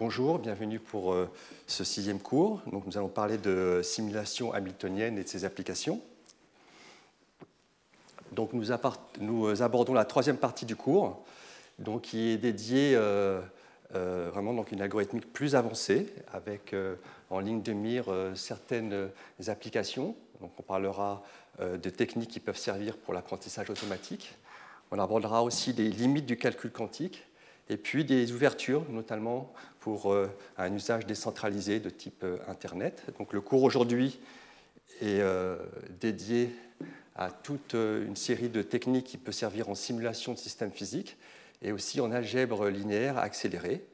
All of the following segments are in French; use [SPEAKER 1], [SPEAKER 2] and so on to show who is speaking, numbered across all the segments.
[SPEAKER 1] bonjour, bienvenue pour euh, ce sixième cours. Nous allons parler de simulation hamiltonienne et de ses applications. Donc, nous, abordons la troisième partie du cours, qui est dédiée euh, euh, une algorithmique plus avancée, avec en ligne de mire certaines applications. On parlera de techniques qui peuvent servir pour l'apprentissage automatique. On abordera aussi les limites du calcul quantique et puis des ouvertures, notamment pour euh, un usage décentralisé de type euh, Internet. Donc le cours aujourd'hui est euh, dédié à toute une série de techniques qui peuvent servir en simulation de systèmes physiques et aussi en algèbre linéaire accélérée.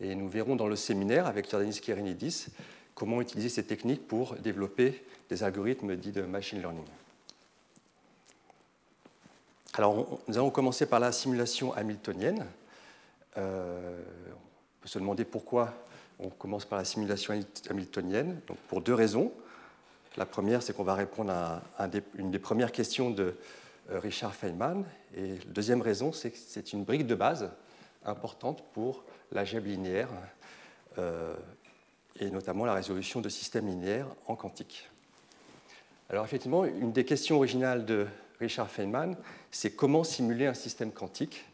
[SPEAKER 1] Et nous verrons dans le séminaire avec Jordanis Kerenidis comment utiliser ces techniques pour développer des algorithmes dits de machine learning. Alors, nous allons commencer par la simulation hamiltonienne. On peut se demander pourquoi on commence par la simulation hamiltonienne. Donc, pour deux raisons. La première, c'est qu'on va répondre à une des premières questions de euh, Richard Feynman. Et la deuxième raison, c'est que c'est une brique de base importante pour l'algèbre linéaire euh, et notamment la résolution de systèmes linéaires en quantique. Alors effectivement, une des questions originales de Richard Feynman, c'est comment simuler un système quantique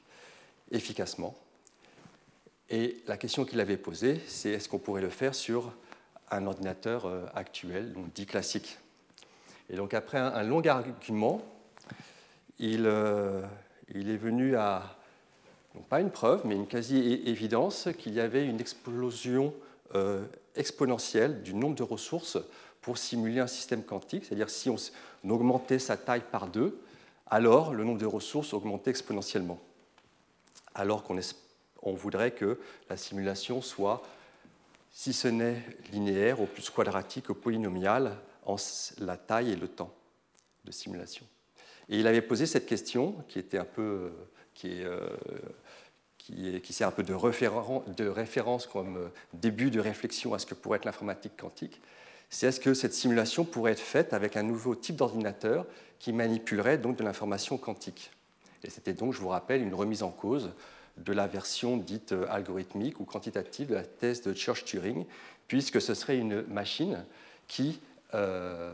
[SPEAKER 1] efficacement. Et la question qu'il avait posée, c'est est-ce qu'on pourrait le faire sur un ordinateur euh, actuel, donc dit classique? Et donc après un, long argument, il, euh, il est venu à, pas une preuve, mais une quasi-évidence qu'il y avait une explosion euh, exponentielle du nombre de ressources pour simuler un système quantique, c'est-à-dire si on, augmentait sa taille par deux, alors le nombre de ressources augmentait exponentiellement, alors qu'on on voudrait que la simulation soit, si ce n'est linéaire, au plus quadratique, au polynomial, en la taille et le temps de simulation. Et il avait posé cette question, qui était un peu, qui est, euh, qui, qui sert un peu de, de référence comme euh, début de réflexion à ce que pourrait être l'informatique quantique. C'est est-ce que cette simulation pourrait être faite avec un nouveau type d'ordinateur qui manipulerait donc de l'information quantique? Et c'était donc, je vous rappelle, une remise en cause de la version dite euh, algorithmique ou quantitative de la thèse de Church-Turing, puisque ce serait une machine qui, euh,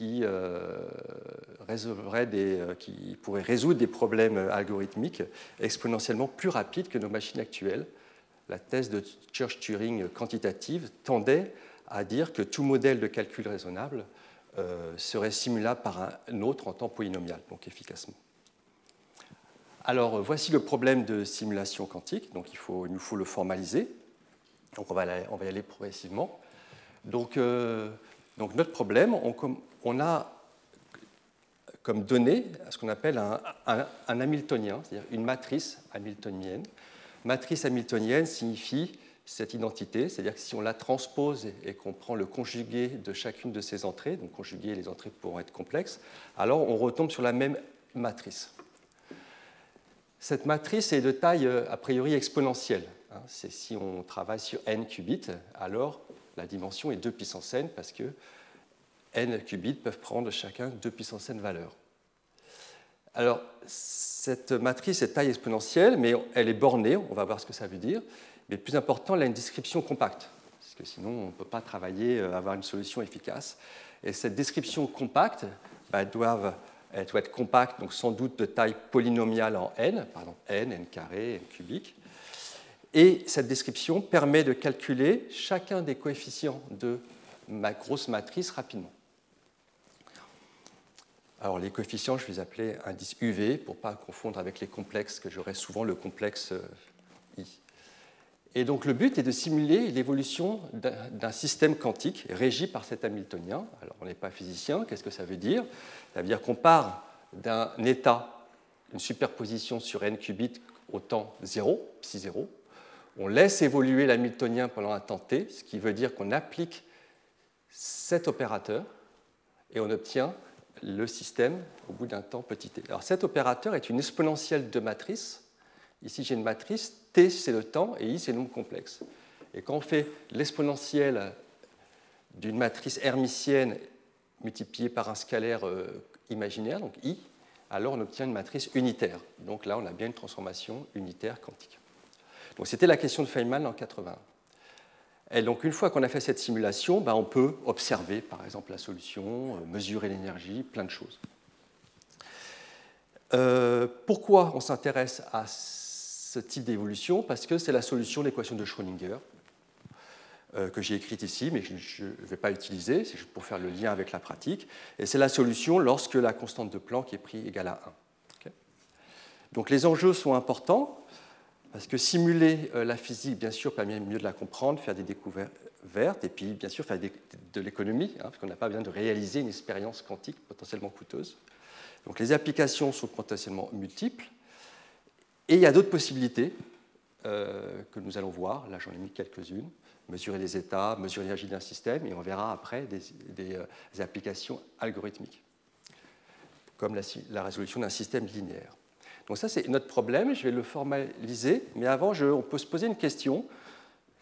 [SPEAKER 1] euh, qui pourrait résoudre des problèmes algorithmiques exponentiellement plus rapides que nos machines actuelles. La thèse de Church-Turing quantitative tendait à dire que tout modèle de calcul raisonnable serait simulable par un autre en temps polynomial, donc efficacement. Alors, voici le problème de simulation quantique. Donc, il, nous faut le formaliser. Donc, on va, y aller progressivement. Donc, euh, notre problème, on, a comme donnée ce qu'on appelle un, hamiltonien, c'est-à-dire une matrice hamiltonienne. Matrice hamiltonienne signifie cette identité, c'est-à-dire que si on la transpose et qu'on prend le conjugué de chacune de ces entrées, donc conjuguer les entrées pourront être complexes, alors on retombe sur la même matrice. Cette matrice est de taille euh, a priori exponentielle. Hein. C'est si on travaille sur n qubits, alors la dimension est 2 puissance n parce que n qubits peuvent prendre chacun 2 puissance n valeurs. Alors, cette matrice est taille exponentielle, mais elle est bornée, on va voir ce que ça veut dire. Mais plus important, elle a une description compacte, parce que sinon on ne peut pas travailler, euh, avoir une solution efficace. Et cette description compacte bah, doit elle doit être compacte, donc sans doute de taille polynomiale en n, pardon, n, n carré, n cubique. Et cette description permet de calculer chacun des coefficients de ma grosse matrice rapidement. Alors les coefficients, je vais les appeler indice UV pour ne pas confondre avec les complexes, que j'aurai souvent le complexe euh, I. Et donc le but est de simuler l'évolution d'un système quantique régi par cet Hamiltonien. Alors on n'est pas physicien, qu'est-ce que ça veut dire? Ça veut dire qu'on part d'un état, une superposition sur n qubits au temps 0, psi 0. On laisse évoluer l'Hamiltonien pendant un temps t, ce qui veut dire qu'on applique cet opérateur et on obtient le système au bout d'un temps petit t. Alors cet opérateur est une exponentielle de matrice. Ici j'ai une matrice T, c'est le temps, et I, c'est le nombre complexe. Et quand on fait l'exponentielle d'une matrice hermitienne multipliée par un scalaire euh, imaginaire, donc I, alors on obtient une matrice unitaire. Donc là, on a bien une transformation unitaire quantique. Donc c'était la question de Feynman en 80. Et donc une fois qu'on a fait cette simulation, ben, on peut observer par exemple la solution, euh, mesurer l'énergie, plein de choses. Euh, pourquoi on s'intéresse à ce type d'évolution Parce que c'est la solution de l'équation de Schrödinger euh, que j'ai écrite ici, mais je ne vais pas utiliser, c'est pour faire le lien avec la pratique. Et c'est la solution lorsque la constante de Planck est prise égale à 1. Donc les enjeux sont importants, parce que simuler euh, la physique, bien sûr, permet mieux de la comprendre, faire des découvertes, et puis bien sûr faire de l'économie, hein, parce qu'on n'a pas besoin de réaliser une expérience quantique potentiellement coûteuse. Donc les applications sont potentiellement multiples, et il y a d'autres possibilités euh, que nous allons voir. Là, j'en ai mis quelques-unes. Mesurer les états, mesurer l'énergie d'un système, et on verra après des, euh, applications algorithmiques, comme la résolution d'un système linéaire. Donc ça, c'est notre problème. Je vais le formaliser. Mais avant, on peut se poser une question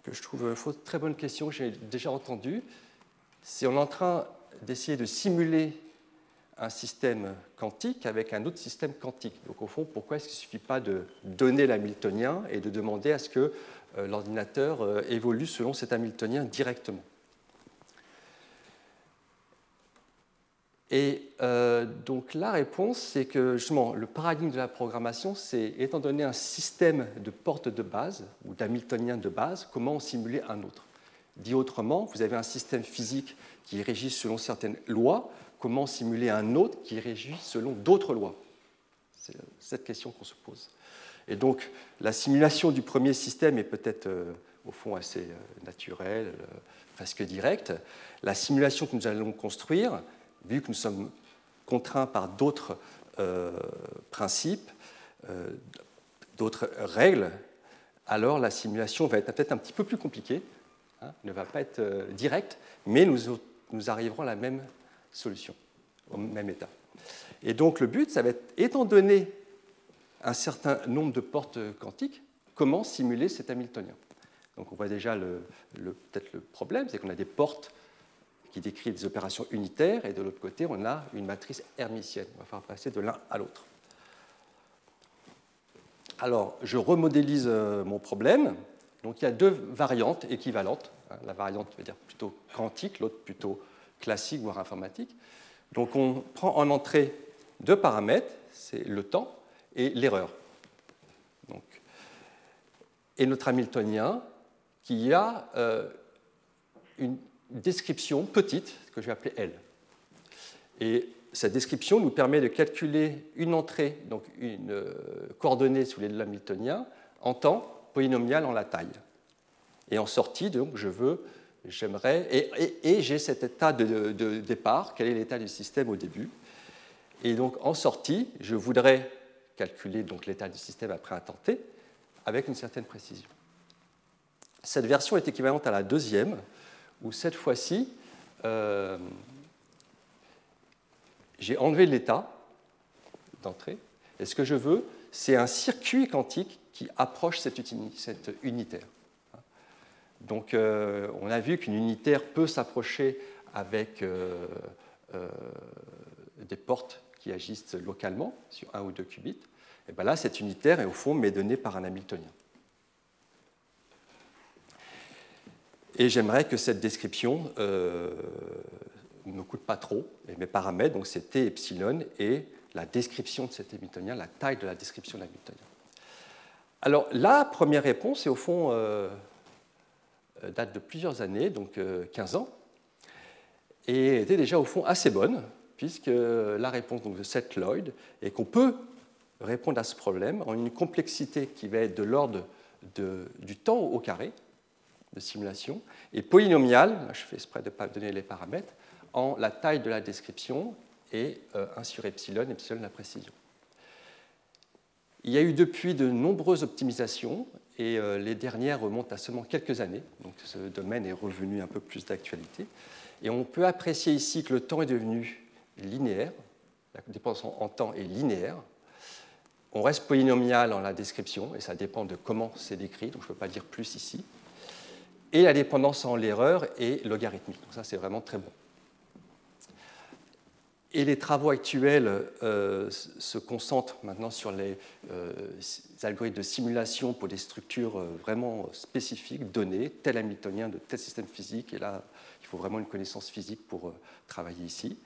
[SPEAKER 1] que je trouve très bonne question que j'ai déjà entendue. Si on est en train d'essayer de simuler un système quantique avec un autre système quantique. Donc au fond, pourquoi est-ce qu'il ne suffit pas de donner l'hamiltonien et de demander à ce que euh, l'ordinateur euh, évolue selon cet hamiltonien directement? Et euh, donc la réponse, c'est que justement, le paradigme de la programmation, c'est étant donné un système de portes de base ou d'hamiltonien de base, comment simuler un autre? Dit autrement, vous avez un système physique qui est régi selon certaines lois, comment simuler un autre qui est régi selon d'autres lois C'est cette question qu'on se pose. Et donc la simulation du premier système est peut-être euh, au fond assez euh, naturelle, presque directe. La simulation que nous allons construire, vu que nous sommes contraints par d'autres euh, principes, euh, d'autres règles, alors la simulation va être peut-être un petit peu plus compliquée, hein, ne va pas être euh, directe, mais nous, nous arriverons à la même solution, au même état. Et donc le but, ça va être, étant donné un certain nombre de portes quantiques, comment simuler cet Hamiltonien. Donc on voit déjà le, peut-être le problème, c'est qu'on a des portes qui décrit des opérations unitaires, et de l'autre côté, on a une matrice hermitienne. On va faire passer de l'un à l'autre. Alors, je remodélise euh, mon problème. Donc, il y a deux variantes équivalentes. Hein, la variante, veut dire plutôt quantique, l'autre plutôt classique, voire informatique. Donc, on prend en entrée deux paramètres, c'est le temps et l'erreur. Et notre Hamiltonien, qui a euh, une description petite que je vais appeler L. Et cette description nous permet de calculer une entrée, donc une euh, coordonnée sous les Hamiltoniens, en temps polynomial en la taille. Et en sortie, donc, je veux, j'aimerais, et, j'ai cet état de, départ, quel est l'état du système au début? Et donc, en sortie, je voudrais calculer l'état du système après un temps t, avec une certaine précision. Cette version est équivalente à la deuxième, où cette fois-ci, euh, j'ai enlevé l'état d'entrée, et ce que je veux, c'est un circuit quantique qui approche cette, unitaire. Donc euh, on a vu qu'une unitaire peut s'approcher avec euh, des portes qui agissent localement sur un ou deux qubits. Et bien là, cette unitaire est au fond donnée par un Hamiltonien. Et j'aimerais que cette description euh, ne coûte pas trop. Et mes paramètres, donc c'est T epsilon et la description de cet Hamiltonien, la taille de la description de l'Hamiltonien. Alors la première réponse, est au fond, euh, date de plusieurs années, donc 15 euh, ans, et était déjà au fond assez bonne, puisque la réponse de Seth Lloyd est qu'on peut répondre à ce problème en une complexité qui va être de l'ordre du temps au carré, de simulation, et polynomial, je fais exprès de ne pas donner les paramètres, en la taille de la description et 1 euh, sur epsilon, epsilon la précision. Il y a eu depuis de nombreuses optimisations et euh, les dernières remontent à seulement quelques années, donc ce domaine est revenu un peu plus d'actualité. Et on peut apprécier ici que le temps est devenu linéaire, la dépendance en temps est linéaire. On reste polynomial en la description et ça dépend de comment c'est décrit, donc je ne peux pas dire plus ici et la dépendance en l'erreur est logarithmique. Donc ça, c'est vraiment très bon. Et les travaux actuels euh, se concentrent maintenant sur les, euh, algorithmes de simulation pour des structures euh, vraiment spécifiques, données, tel hamiltonien de tel système physique. Et là, il faut vraiment une connaissance physique pour travailler ici.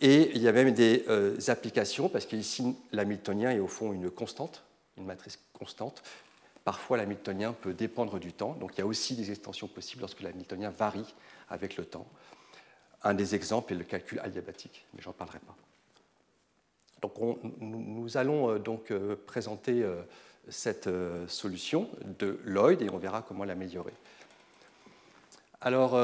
[SPEAKER 1] Et il y a même des applications, parce qu'ici, l'hamiltonien est au fond une constante, une matrice constante. Parfois, l'hamiltonien peut dépendre du temps. Donc, il y a aussi des extensions possibles lorsque l'hamiltonien varie avec le temps. Un des exemples est le calcul adiabatique, mais j'en parlerai pas. Nous allons euh, donc euh, présenter euh, cette solution de Lloyd et on verra comment l'améliorer. Alors,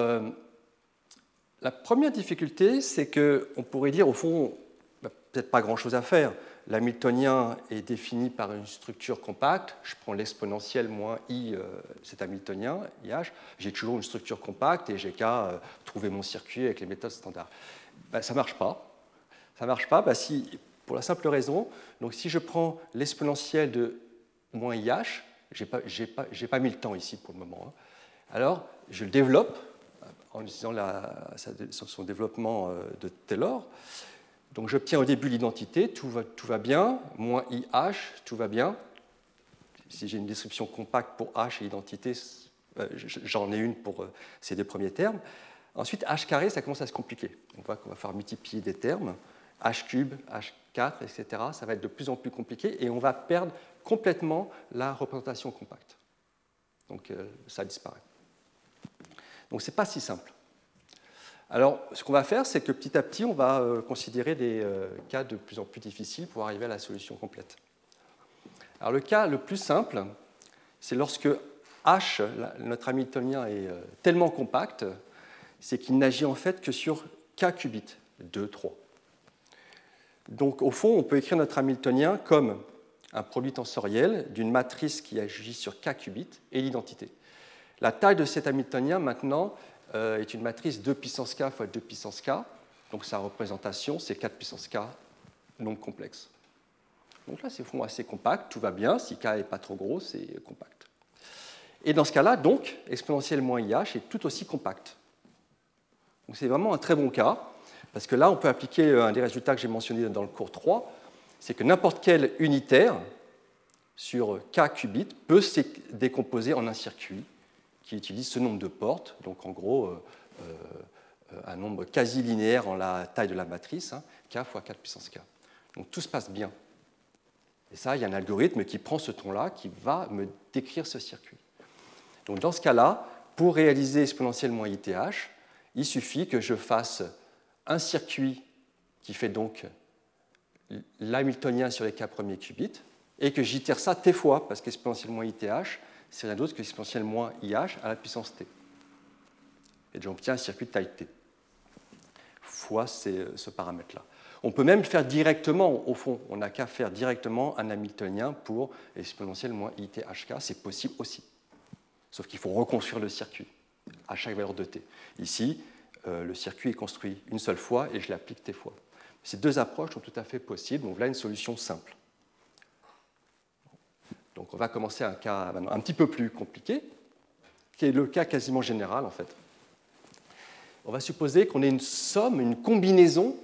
[SPEAKER 1] la première difficulté, c'est qu'on pourrait dire, au fond, bah, peut-être pas grand-chose à faire. L'hamiltonien est défini par une structure compacte. Je prends l'exponentielle moins i, euh, c'est hamiltonien, IH. J'ai toujours une structure compacte et j'ai qu'à euh, trouver mon circuit avec les méthodes standards. Ben, ça ne marche pas. Ça marche pas si, pour la simple raison, donc si je prends l'exponentielle de moins IH, je n'ai pas, mis le temps ici pour le moment, hein. alors je le développe en utilisant son développement euh, de Taylor. Donc j'obtiens au début l'identité, tout va, bien, moins IH, tout va bien. Si j'ai une description compacte pour H et identité, euh, j'en ai une pour euh, ces deux premiers termes. Ensuite, H carré, ça commence à se compliquer. On voit qu'on va faire multiplier des termes, H cube, H4, etc. Ça va être de plus en plus compliqué et on va perdre complètement la représentation compacte. Donc euh, ça disparaît. Donc ce n'est pas si simple. Alors, ce qu'on va faire, c'est que petit à petit, on va euh, considérer des euh, cas de plus en plus difficiles pour arriver à la solution complète. Alors, le cas le plus simple, c'est lorsque H, notre hamiltonien, est euh, tellement compact, c'est qu'il n'agit en fait que sur K qubits, 2, 3. Donc, au fond, on peut écrire notre hamiltonien comme un produit tensoriel d'une matrice qui agit sur K qubits et l'identité. La taille de cet hamiltonien, maintenant, est une matrice 2 puissance k fois 2 puissance k. Donc sa représentation, c'est 4 puissance k non complexe. Donc là, c'est fond assez compact, tout va bien. Si k n'est pas trop gros, c'est compact. Et dans ce cas-là, donc, exponentielle moins IH est tout aussi compact. Donc c'est vraiment un très bon cas, parce que là, on peut appliquer euh, un des résultats que j'ai mentionné dans le cours 3, c'est que n'importe quel unitaire sur k qubits peut se décomposer en un circuit qui utilise ce nombre de portes, donc en gros euh, euh, un nombre quasi linéaire en la taille de la matrice, hein, k fois 4 puissance k. Donc tout se passe bien. Et ça, il y a un algorithme qui prend ce ton-là, qui va me décrire ce circuit. Donc dans ce cas-là, pour réaliser exponentiellement ITH, il suffit que je fasse un circuit qui fait donc l'hamiltonien sur les k premiers qubits, et que j'itère ça t fois, parce qu'exponentiellement ITH, c'est rien d'autre que l'exponentielle moins IH à la puissance t. Et j'obtiens un circuit de taille t, fois ce paramètre-là. On peut même faire directement, au fond, on n'a qu'à faire directement un Hamiltonien pour exponentielle moins ITHK, c'est possible aussi. Sauf qu'il faut reconstruire le circuit à chaque valeur de t. Ici, euh, le circuit est construit une seule fois et je l'applique t fois. Ces deux approches sont tout à fait possibles, donc là une solution simple. Donc on va commencer un cas un petit peu plus compliqué, qui est le cas quasiment général en fait. On va supposer qu'on ait une somme, une combinaison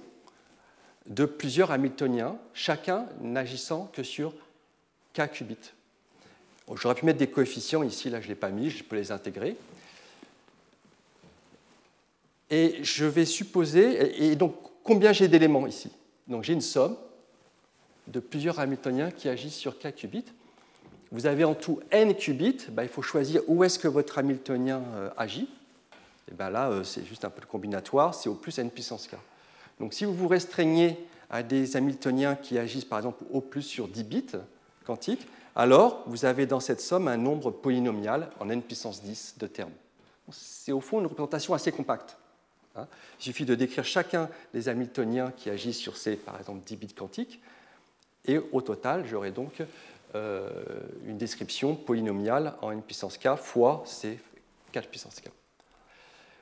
[SPEAKER 1] de plusieurs Hamiltoniens, chacun n'agissant que sur k qubits. J'aurais pu mettre des coefficients ici, là je ne l'ai pas mis, je peux les intégrer. Et je vais supposer, et donc combien j'ai d'éléments ici? Donc j'ai une somme de plusieurs Hamiltoniens qui agissent sur k qubits vous avez en tout n qubits, bah, il faut choisir où est-ce que votre Hamiltonien euh, agit. Et ben là, euh, c'est juste un peu combinatoire, c'est au plus n puissance k. Donc si vous vous restreignez à des Hamiltoniens qui agissent par exemple au plus sur 10 bits quantiques, alors vous avez dans cette somme un nombre polynomial en n puissance 10 de termes. C'est au fond une représentation assez compacte. Hein. Il suffit de décrire chacun des Hamiltoniens qui agissent sur ces, par exemple, 10 bits quantiques, et au total, j'aurai donc une description polynomiale en n puissance k fois c 4 puissance k.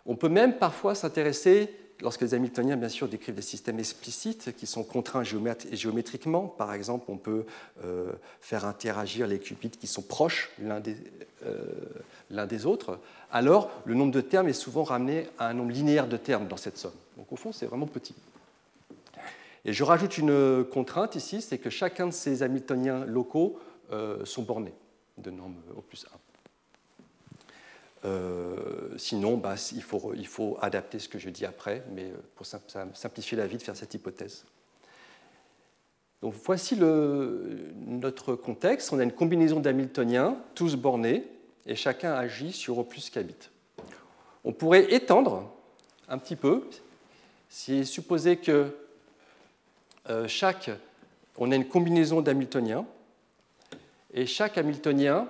[SPEAKER 1] On peut même parfois s'intéresser, lorsque les Hamiltoniens bien sûr décrivent des systèmes explicites qui sont contraints géométriquement, par exemple on peut euh, faire interagir les qubits qui sont proches l'un des, euh, des, autres, alors le nombre de termes est souvent ramené à un nombre linéaire de termes dans cette somme. Donc au fond c'est vraiment petit. Et je rajoute une contrainte ici, c'est que chacun de ces Hamiltoniens locaux sont bornés de norme O plus 1. sinon, bah, il, faut, adapter ce que je dis après, mais pour simplifier la vie de faire cette hypothèse. Donc voici notre contexte. On a une combinaison d'Hamiltoniens, tous bornés, et chacun agit sur O plus qu'habite. On pourrait étendre un petit peu, si supposer que euh, chaque, on a une combinaison d'Hamiltoniens, et chaque Hamiltonien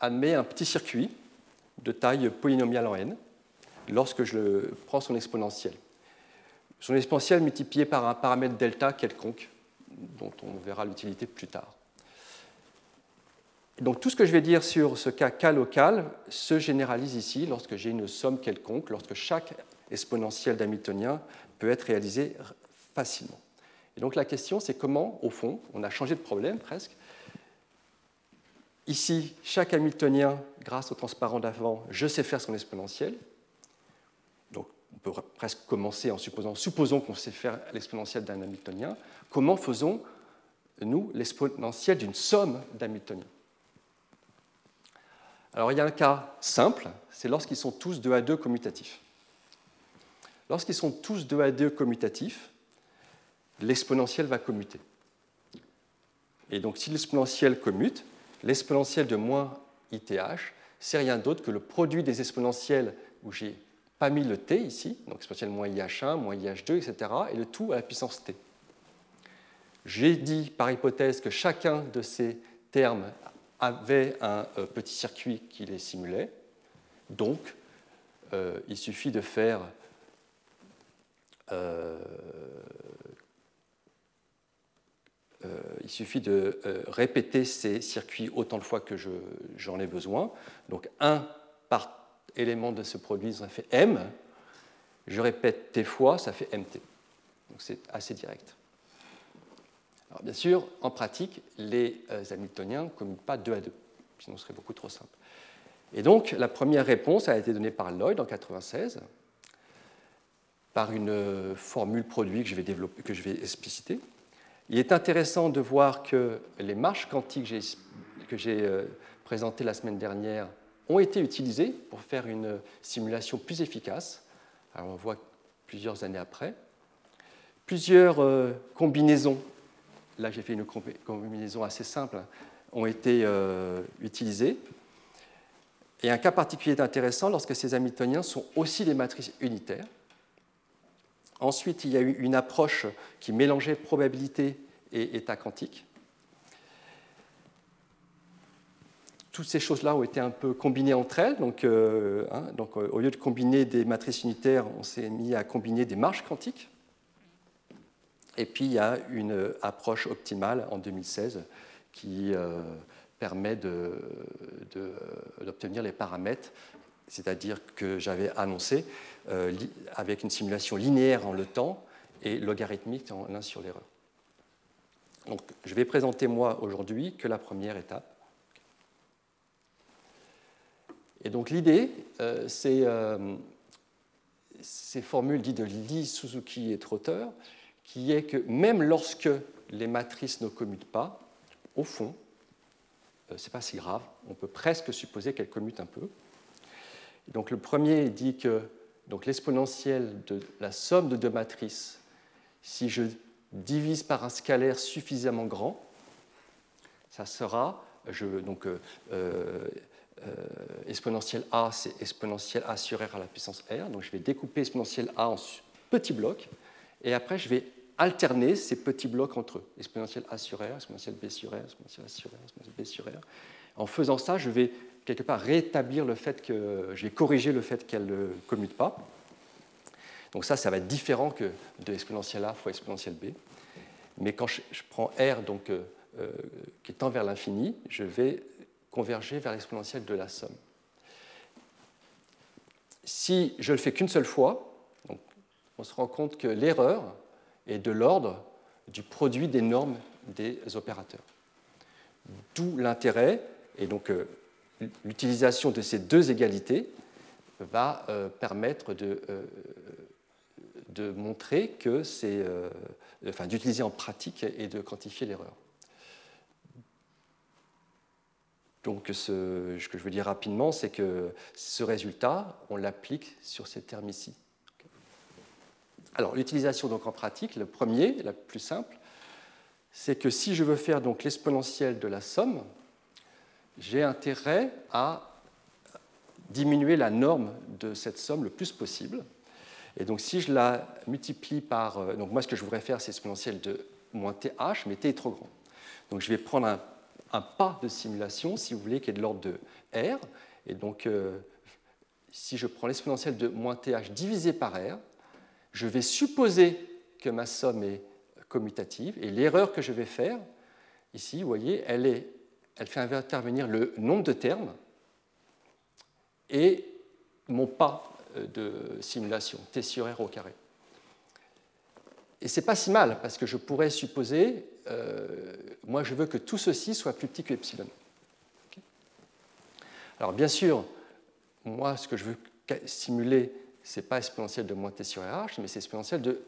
[SPEAKER 1] admet un petit circuit de taille polynomiale en n lorsque je prends son exponentiel. Son exponentiel multiplié par un paramètre delta quelconque, dont on verra l'utilité plus tard. Donc tout ce que je vais dire sur ce cas K local se généralise ici lorsque j'ai une somme quelconque, lorsque chaque exponentiel d'Hamiltonien peut être réalisé facilement. Et donc la question, c'est comment, au fond, on a changé de problème presque. Ici, chaque Hamiltonien, grâce au transparent d'avant, je sais faire son exponentiel. Donc on peut presque commencer en supposant, supposons qu'on sait faire l'exponentiel d'un Hamiltonien. Comment faisons-nous l'exponentiel d'une somme d'Hamiltoniens? Alors il y a un cas simple, c'est lorsqu'ils sont tous 2 à 2 commutatifs. Lorsqu'ils sont tous 2 à 2 commutatifs, l'exponentiel va commuter. Et donc si l'exponentiel commute, l'exponentiel de moins ith, c'est rien d'autre que le produit des exponentiels où j'ai pas mis le t ici, donc exponentiel moins ih1, moins ih2, etc., et le tout à la puissance t. J'ai dit par hypothèse que chacun de ces termes avait un euh, petit circuit qui les simulait. Donc, euh, il suffit de faire euh, il suffit de répéter ces circuits autant de fois que j'en ai besoin. Donc, un par élément de ce produit, ça fait M. Je répète T fois, ça fait MT. Donc, c'est assez direct bien sûr, en pratique, les euh, Hamiltoniens ne commutent pas deux à deux, sinon ce serait beaucoup trop simple. Et donc, la première réponse a été donnée par Lloyd en 1996, par une euh, formule produit que je vais, développer, que je vais expliciter. Il est intéressant de voir que les marches quantiques que j'ai euh, présentées la semaine dernière ont été utilisées pour faire une simulation plus efficace. Alors on voit plusieurs années après. Plusieurs combinaisons là j'ai fait une combinaison assez simple, ont été euh, utilisés. Et un cas particulier est intéressant lorsque ces Hamiltoniens sont aussi des matrices unitaires. Ensuite, il y a eu une approche qui mélangeait probabilité et état quantique. Toutes ces choses-là ont été un peu combinées entre elles. Donc, euh, hein, donc, au lieu de combiner des matrices unitaires, on s'est mis à combiner des marges quantiques. Et puis il y a une approche optimale en 2016 qui euh, permet d'obtenir les paramètres, c'est-à-dire que j'avais annoncé euh, avec une simulation linéaire en le temps et logarithmique en l'un sur l'erreur. Donc je vais présenter moi aujourd'hui que la première étape. Et donc l'idée, euh, c'est ces formules dites de Lee, Suzuki et Trotter, qui est que même lorsque les matrices ne commutent pas, au fond, euh, ce n'est pas si grave, on peut presque supposer qu'elles commutent un peu. Donc le premier dit que l'exponentielle de la somme de deux matrices, si je divise par un scalaire suffisamment grand, ça sera, je, donc euh, euh, exponentielle a, c'est exponentielle a sur r à la puissance r, donc je vais découper exponentielle a en petits blocs, et après, je vais alterner ces petits blocs entre eux, exponentielle A sur R, exponentielle B sur R, exponentielle A sur R, exponentielle B sur R. En faisant ça, je vais quelque part rétablir le fait que, je vais corriger le fait qu'elle ne commute pas. Donc ça, ça va être différent que de exponentielle A fois exponentielle B. Mais quand je, prends R donc, euh, euh, qui tend vers l'infini, je vais converger vers l'exponentielle de la somme. Si je le fais qu'une seule fois, on se rend compte que l'erreur est de l'ordre du produit des normes des opérateurs. D'où l'intérêt, et donc euh, l'utilisation de ces deux égalités va euh, permettre de, euh, de montrer que c'est, enfin, d'utiliser en pratique et de quantifier l'erreur. Donc ce, que je veux dire rapidement, c'est que ce résultat, on l'applique sur ces termes ici. Alors l'utilisation donc en pratique, le premier, la plus simple, c'est que si je veux faire donc l'exponentielle de la somme, j'ai intérêt à diminuer la norme de cette somme le plus possible. Et donc si je la multiplie par... Euh, donc moi ce que je voudrais faire c'est exponentielle de moins th, mais t est trop grand. Donc je vais prendre un pas de simulation, si vous voulez, qui est de l'ordre de R. Et donc, euh, si je prends l'exponentielle de moins th divisé par R, je vais supposer que ma somme est commutative. Et l'erreur que je vais faire, ici, vous voyez, elle, est, elle fait intervenir le nombre de termes et mon pas euh, de simulation, t sur r au carré. Et ce n'est pas si mal, parce que je pourrais supposer, euh, moi je veux que tout ceci soit plus petit que epsilon. Alors bien sûr, moi ce que je veux simuler, ce n'est pas exponentielle de moins t sur RH, mais c'est exponentielle de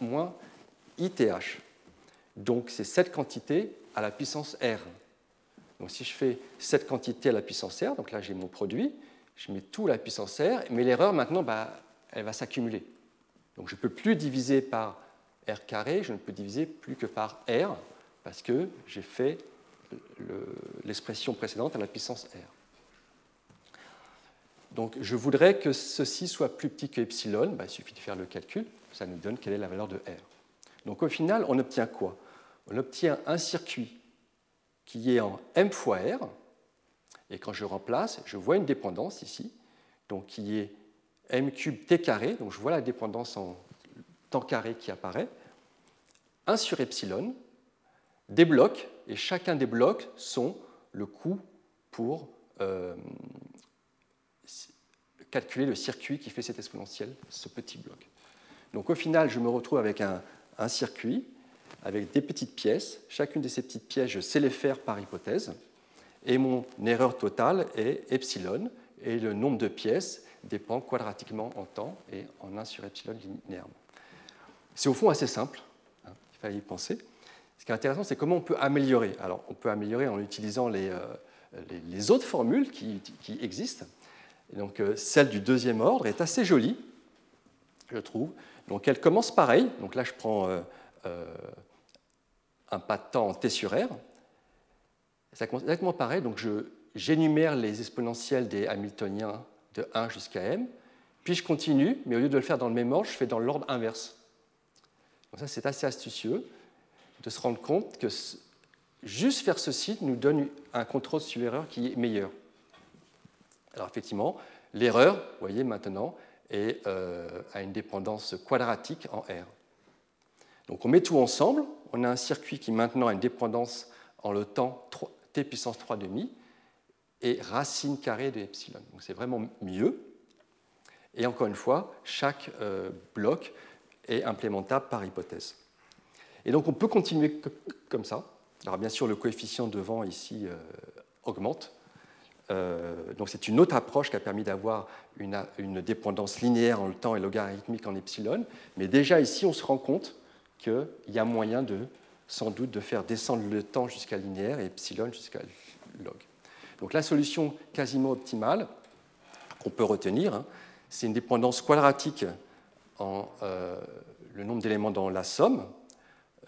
[SPEAKER 1] moins ith. Donc c'est cette quantité à la puissance r. Si je fais cette quantité à la puissance r, donc là j'ai mon produit, je mets tout à la puissance r, mais l'erreur maintenant, bah, elle va s'accumuler. Donc je ne peux plus diviser par r carré, je ne peux diviser plus que par r, parce que j'ai fait l'expression précédente à la puissance r. Donc je voudrais que ceci soit plus petit que epsilon, bah, il suffit de faire le calcul, ça nous donne quelle est la valeur de r. Donc au final, on obtient quoi? On obtient un circuit qui est en m fois r, et quand je remplace, je vois une dépendance ici, donc qui est m cube t carré, donc je vois la dépendance en temps carré qui apparaît, 1 sur epsilon, des blocs, et chacun des blocs sont le coût pour euh, calculer le circuit qui fait cette exponentielle, ce petit bloc. Donc au final, je me retrouve avec un circuit avec des petites pièces. Chacune de ces petites pièces, je sais les faire par hypothèse. Et mon erreur totale est epsilon, et le nombre de pièces dépend quadratiquement en temps et en 1 sur epsilon linéairement. C'est au fond assez simple, hein, il fallait y penser. Ce qui est intéressant, c'est comment on peut améliorer. Alors, on peut améliorer en utilisant les, euh, autres formules qui, existent. donc, euh, celle du deuxième ordre est assez jolie, je trouve. Donc, elle commence pareil. Donc là, je prends euh, un pas de temps en t sur r. Ça commence exactement pareil. Donc, j'énumère les exponentielles des Hamiltoniens de 1 jusqu'à m. Puis je continue, mais au lieu de le faire dans le même ordre, je fais dans l'ordre inverse. Donc ça, c'est assez astucieux de se rendre compte que juste faire ceci nous donne un contrôle sur l'erreur qui est meilleur. Alors effectivement, l'erreur, vous voyez maintenant, est, euh, a une dépendance quadratique en R. Donc on met tout ensemble, on a un circuit qui maintenant a une dépendance en le temps t puissance 3 demi et racine carrée de epsilon. Donc c'est vraiment mieux. Et encore une fois, chaque euh, bloc est implémentable par hypothèse. Et donc on peut continuer comme ça. Alors bien sûr, le coefficient devant ici euh, augmente. Euh, donc c'est une autre approche qui a permis d'avoir une, une, dépendance linéaire en le temps et logarithmique en epsilon. Mais déjà ici, on se rend compte qu'il y a moyen de, sans doute, de faire descendre le temps jusqu'à linéaire et epsilon jusqu'à log. Donc la solution quasiment optimale qu'on peut retenir, hein, c'est une dépendance quadratique en euh, le nombre d'éléments dans la somme,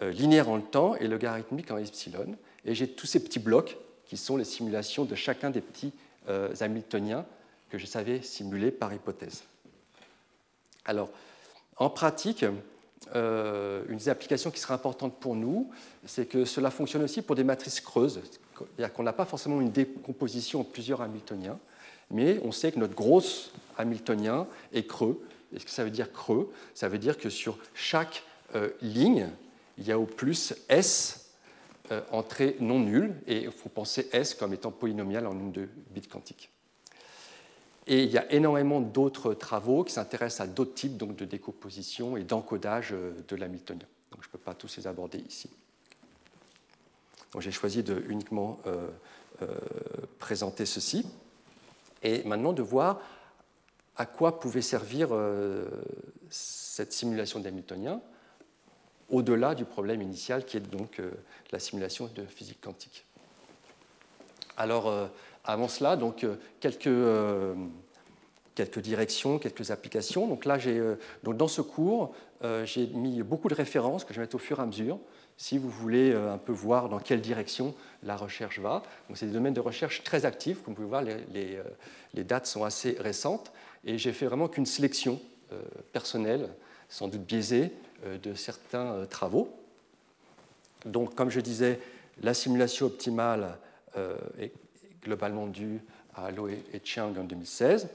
[SPEAKER 1] euh, linéaire en le temps et logarithmique en epsilon. Et j'ai tous ces petits blocs qui sont les simulations de chacun des petits euh, Hamiltoniens que je savais simuler par hypothèse. Alors, en pratique, une des applications qui sera importante pour nous, c'est que cela fonctionne aussi pour des matrices creuses. C'est-à-dire qu'on n'a pas forcément une décomposition en plusieurs Hamiltoniens, mais on sait que notre gros Hamiltonien est creux, et ce que ça veut dire creux? Ça veut dire que sur chaque euh, ligne, il y a au plus S euh, entrées non nulles, et il faut penser S comme étant polynomial en nombre de bits quantiques. Et il y a énormément d'autres travaux qui s'intéressent à d'autres types donc, de décomposition et d'encodage euh, de l'Hamiltonien. Donc je ne peux pas tous les aborder ici. J'ai choisi de uniquement présenter ceci. Et maintenant de voir à quoi pouvait servir cette simulation d'Hamiltonien au-delà du problème initial qui est donc la simulation de physique quantique. Alors, avant cela, donc, quelques quelques directions, quelques applications. Donc là, euh, donc dans ce cours, euh, j'ai mis beaucoup de références que je vais mettre au fur et à mesure, si vous voulez euh, un peu voir dans quelle direction la recherche va. C'est des domaines de recherche très actifs, comme vous pouvez voir, les, les, dates sont assez récentes, et j'ai fait vraiment qu'une sélection personnelle, sans doute biaisée, de certains travaux. Donc, comme je disais, la simulation optimale est globalement due à Lo et Chiang en 2016.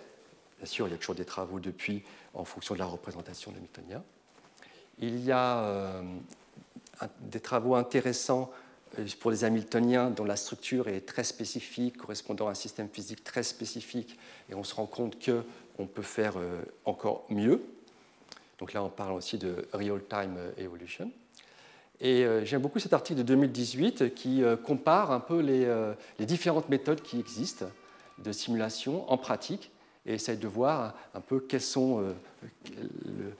[SPEAKER 1] Bien sûr, il y a toujours des travaux depuis en fonction de la représentation Hamiltonien. Il y a euh, des travaux intéressants euh, pour les Hamiltoniens dont la structure est très spécifique, correspondant à un système physique très spécifique, et on se rend compte qu'on peut faire euh, encore mieux. Donc là, on parle aussi de real-time evolution. Et j'aime beaucoup cet article de 2018 qui compare un peu les, les différentes méthodes qui existent de simulation en pratique et essaye de voir un peu quelles sont, euh,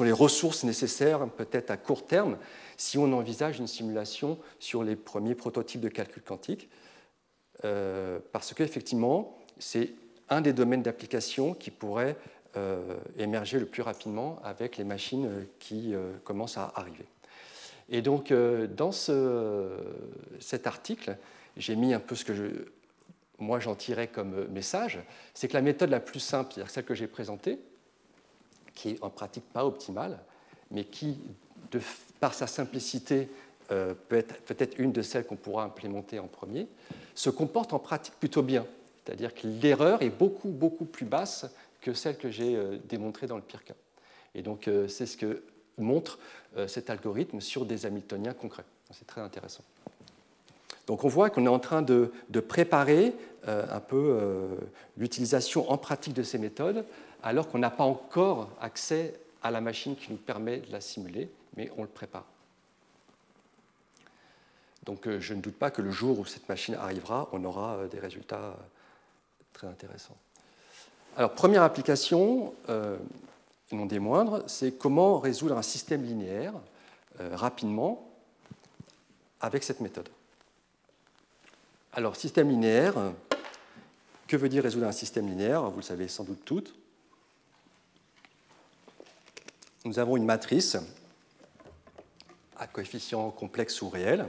[SPEAKER 1] les ressources nécessaires, peut-être à court terme, si on envisage une simulation sur les premiers prototypes de calcul quantique. Euh, parce qu'effectivement, c'est un des domaines d'application qui pourrait euh, émerger le plus rapidement avec les machines qui commencent à arriver. Et donc, dans ce, cet article, j'ai mis un peu ce que moi j'en tirais comme message, c'est que la méthode la plus simple, c'est-à-dire celle que j'ai présentée, qui est en pratique pas optimale, mais qui, par sa simplicité, euh, peut être peut-être une de celles qu'on pourra implémenter en premier, se comporte en pratique plutôt bien. C'est-à-dire que l'erreur est beaucoup, beaucoup plus basse que celle que j'ai euh, démontrée dans le pire cas. Et donc, euh, c'est ce que montre cet algorithme sur des Hamiltoniens concrets. C'est très intéressant. Donc on voit qu'on est en train de, préparer euh, un peu euh, l'utilisation en pratique de ces méthodes, alors qu'on n'a pas encore accès à la machine qui nous permet de la simuler, mais on le prépare. Donc euh, je ne doute pas que le jour où cette machine arrivera, on aura des résultats très intéressants. Alors première application, non des moindres, c'est comment résoudre un système linéaire rapidement avec cette méthode. Alors, système linéaire, que veut dire résoudre un système linéaire? Vous le savez sans doute toutes. Nous avons une matrice à coefficient complexe ou réel.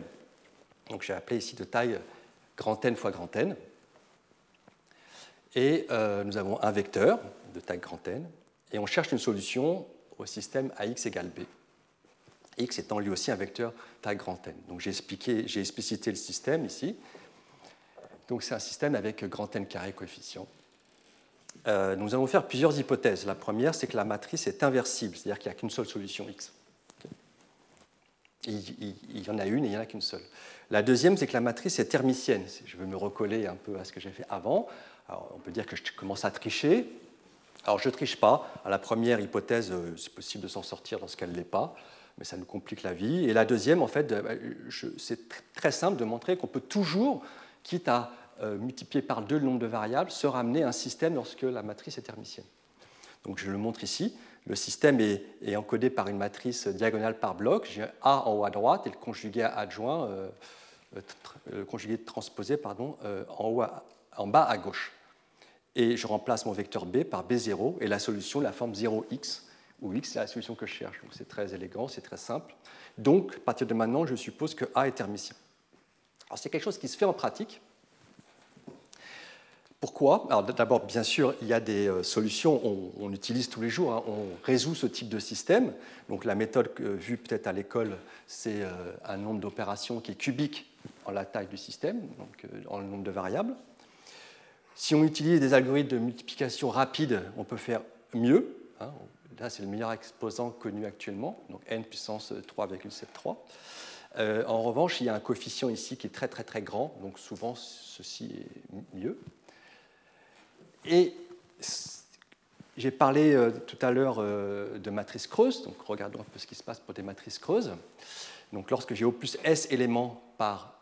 [SPEAKER 1] Donc j'ai appelé ici de taille grand N fois grand N. Et euh, nous avons un vecteur de taille grand N. Et on cherche une solution au système AX égale B. X étant lui aussi un vecteur taille grand N. Donc j'ai explicité le système ici. Donc c'est un système avec grand n carré coefficient. Euh, nous allons faire plusieurs hypothèses. La première, c'est que la matrice est inversible, c'est-à-dire qu'il n'y a qu'une seule solution x. Il, y en a une et il n'y en a qu'une seule. La deuxième, c'est que la matrice est thermicienne. Je veux me recoller un peu à ce que j'ai fait avant. on peut dire que je commence à tricher. Alors je ne triche pas. À la première hypothèse, euh, c'est possible de s'en sortir lorsqu'elle ne l'est pas, mais ça nous complique la vie. Et la deuxième, en fait, euh, c'est très simple de montrer qu'on peut toujours quitte à euh, multiplier par deux le nombre de variables, se ramener à un système lorsque la matrice est thermicienne. Donc je le montre ici. Le système est, encodé par une matrice diagonale par bloc. J'ai A en haut à droite et le conjugué adjoint, le conjugué transposé pardon, en bas à gauche. Et je remplace mon vecteur B par B0 et la solution, la forme 0x, où x c'est la solution que je cherche. c'est très élégant, c'est très simple. Donc, à partir de maintenant, je suppose que A est thermicien. Alors c'est quelque chose qui se fait en pratique. Pourquoi? Alors d'abord, bien sûr, il y a des euh, solutions, on, utilise tous les jours, hein. on résout ce type de système. Donc la méthode vue peut-être à l'école, c'est euh, un nombre d'opérations qui est cubique en la taille du système, donc euh, en le nombre de variables. Si on utilise des algorithmes de multiplication rapide, on peut faire mieux. Hein. Là, c'est le meilleur exposant connu actuellement, donc n puissance 3,73. Euh, en revanche, il y a un coefficient ici qui est très très très grand, donc souvent ceci est mieux. Et j'ai parlé euh, tout à l'heure euh, de matrices creuses, donc regardons un peu ce qui se passe pour des matrices creuses. Donc lorsque j'ai au plus s éléments par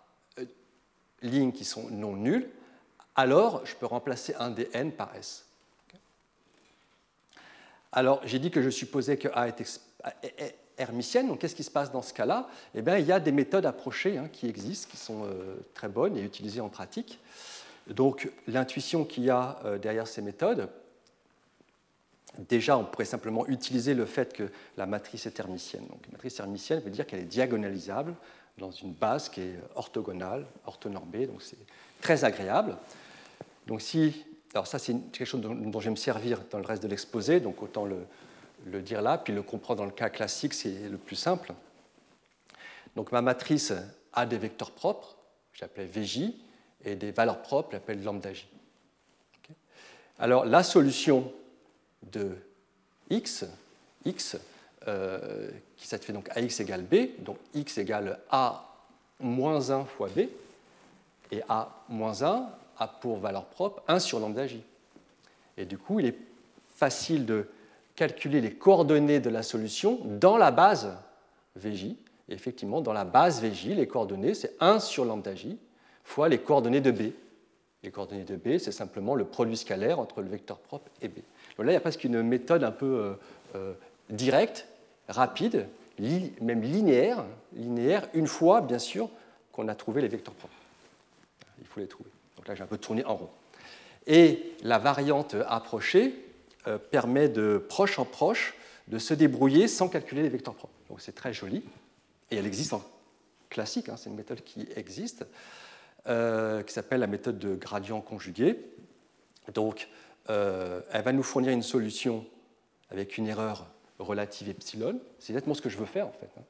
[SPEAKER 1] ligne qui sont non nulles, alors je peux remplacer un des n par s. Alors, j'ai dit que je supposais que A est hermitienne. Donc, qu'est-ce qui se passe dans ce cas-là? Eh bien, il y a des méthodes approchées hein, qui existent, qui sont euh, très bonnes et utilisées en pratique. Donc, l'intuition qu'il y a euh, derrière ces méthodes, déjà, on pourrait simplement utiliser le fait que la matrice est hermitienne. Donc, la matrice hermitienne veut dire qu'elle est diagonalisable dans une base qui est orthogonale, orthonormée, donc c'est très agréable. Donc, si alors ça, c'est quelque chose dont, je vais me servir dans le reste de l'exposé, donc autant le, dire là, puis le comprendre dans le cas classique, c'est le plus simple. Donc ma matrice a des vecteurs propres, j'appelle VJ, et des valeurs propres, j'appelle lambda J. Alors la solution de x, x euh, qui satisfait donc ax égale b, donc x égale a moins 1 fois b, et a moins 1 a pour valeur propre 1 sur lambda j. Et du coup, il est facile de calculer les coordonnées de la solution dans la base VJ. Et effectivement, dans la base VJ, les coordonnées, c'est 1 sur lambda j fois les coordonnées de B. Les coordonnées de B, c'est simplement le produit scalaire entre le vecteur propre et B. Donc là, il y a presque une méthode un peu euh, euh, directe, rapide, même linéaire, linéaire, une fois, bien sûr, qu'on a trouvé les vecteurs propres. Il faut les trouver. Donc là, j'ai un peu tourné en rond. Et la variante approchée euh, permet de proche en proche de se débrouiller sans calculer les vecteurs propres. Donc c'est très joli. Et elle existe en classique, hein, c'est une méthode qui existe, euh, qui s'appelle la méthode de gradient conjugué. Donc euh, elle va nous fournir une solution avec une erreur relative epsilon. C'est exactement ce que je veux faire en fait. Hein.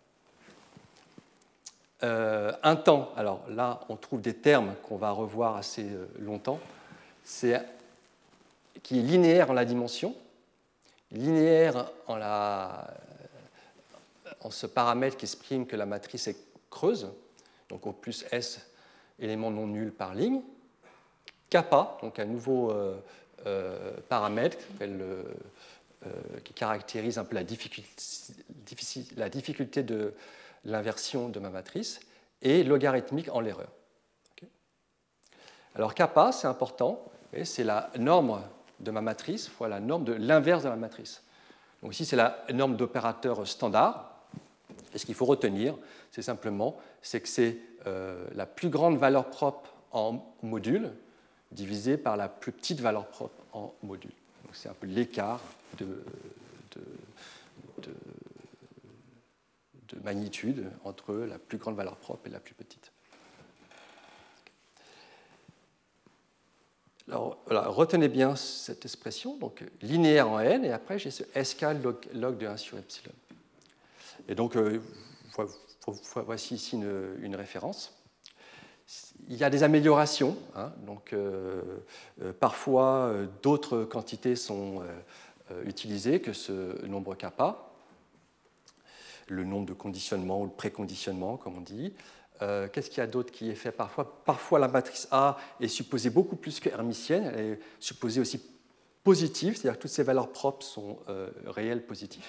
[SPEAKER 1] Euh, un temps, alors là, on trouve des termes qu'on va revoir assez euh, longtemps, c'est qui est linéaire en la dimension, linéaire en, la, en ce paramètre qui exprime que la matrice est creuse, donc au plus S éléments non nuls par ligne, kappa, donc un nouveau euh, paramètre qui caractérise un peu la difficulté, la difficulté de l'inversion de ma matrice, et logarithmique en l'erreur. Alors kappa, c'est important, c'est la norme de ma matrice fois la norme de l'inverse de ma matrice. Donc ici, c'est la norme d'opérateur standard. Et ce qu'il faut retenir, c'est simplement que c'est euh, la plus grande valeur propre en module divisée par la plus petite valeur propre en module. C'est un peu l'écart de de magnitude entre la plus grande valeur propre et la plus petite. Alors, retenez bien cette expression, donc linéaire en n, et après j'ai ce sk log, de 1 sur epsilon. Et donc, euh, voici ici une, référence. Il y a des améliorations, hein, donc euh, euh, parfois d'autres quantités sont utilisées que ce nombre kappa le nombre de conditionnement ou le préconditionnement, comme on dit. Euh, qu'est-ce qu'il y a d'autre qui est fait parfois? Parfois, la matrice A est supposée beaucoup plus que hermitienne, elle est supposée aussi positive, c'est-à-dire que toutes ces valeurs propres sont euh, réelles positives.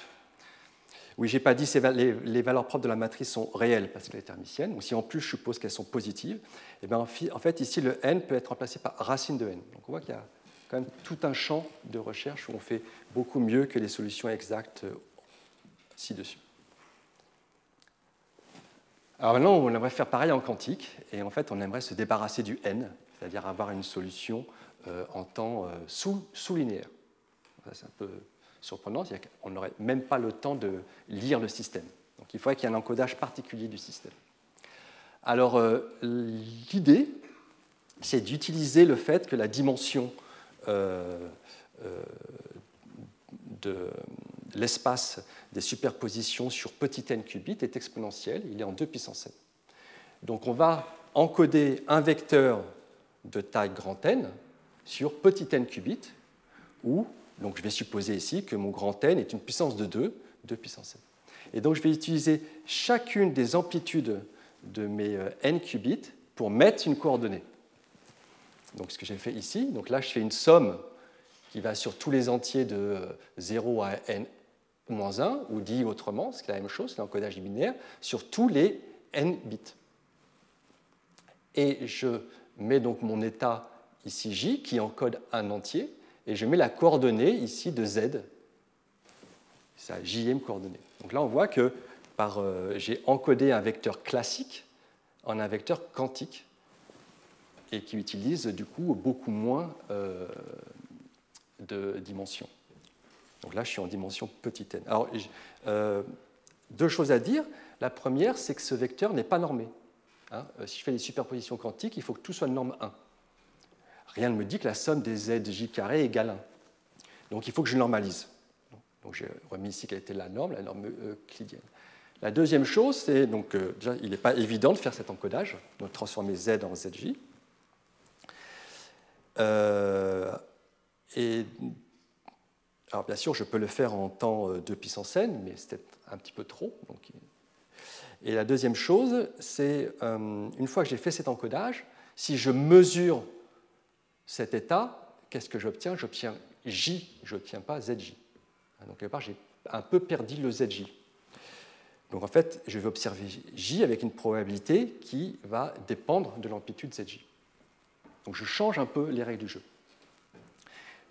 [SPEAKER 1] Oui, je n'ai pas dit que les, valeurs propres de la matrice sont réelles parce qu'elle est hermitienne, si en plus je suppose qu'elles sont positives, eh bien, en fait, ici, le n peut être remplacé par racine de n. Donc on voit qu'il y a quand même tout un champ de recherche où on fait beaucoup mieux que les solutions exactes euh, ci-dessus. Alors maintenant, on aimerait faire pareil en quantique, et en fait, on aimerait se débarrasser du n, c'est-à-dire avoir une solution euh, en temps euh, sous, linéaire. C'est un peu surprenant, qu'on n'aurait même pas le temps de lire le système. Donc il faudrait qu'il y ait un encodage particulier du système. Alors euh, l'idée, c'est d'utiliser le fait que la dimension de l'espace des superpositions sur petit n qubits est exponentiel, il est en 2 puissance 7. Donc on va encoder un vecteur de taille grand n sur petit n qubits, où donc je vais supposer ici que mon grand n est une puissance de 2, 2 puissance 7. Et donc je vais utiliser chacune des amplitudes de mes euh, n qubits pour mettre une coordonnée. Donc ce que j'ai fait ici, donc là je fais une somme qui va sur tous les entiers de 0 à n moins 1, ou dit autrement, c'est la même chose, c'est l'encodage binaire, sur tous les n bits. Et je mets donc mon état ici j qui encode un entier, et je mets la coordonnée ici de z sa jm coordonnée. Donc là, on voit que euh, j'ai encodé un vecteur classique en un vecteur quantique et qui utilise du coup beaucoup moins euh, de dimensions. Donc là, je suis en dimension petit n. Alors, euh, deux choses à dire. La première, c'est que ce vecteur n'est pas normé. Hein. si je fais des superpositions quantiques, il faut que tout soit de norme 1. Rien ne me dit que la somme des zj carré égale 1. Donc il faut que je normalise. Donc j'ai remis ici quelle était la norme, la norme euclidienne. La deuxième chose, c'est donc euh, déjà, il n'est pas évident de faire cet encodage, de transformer Z en ZJ. Euh, et alors bien sûr, je peux le faire en temps 2 euh, puissance n, mais c'est un petit peu trop. et la deuxième chose, c'est une fois que j'ai fait cet encodage, si je mesure cet état, qu'est-ce que j'obtiens? J'obtiens J, je n'obtiens pas ZJ. Donc quelque part, j'ai un peu perdu le ZJ. Donc en fait, je vais observer J avec une probabilité qui va dépendre de l'amplitude ZJ. Donc je change un peu les règles du jeu.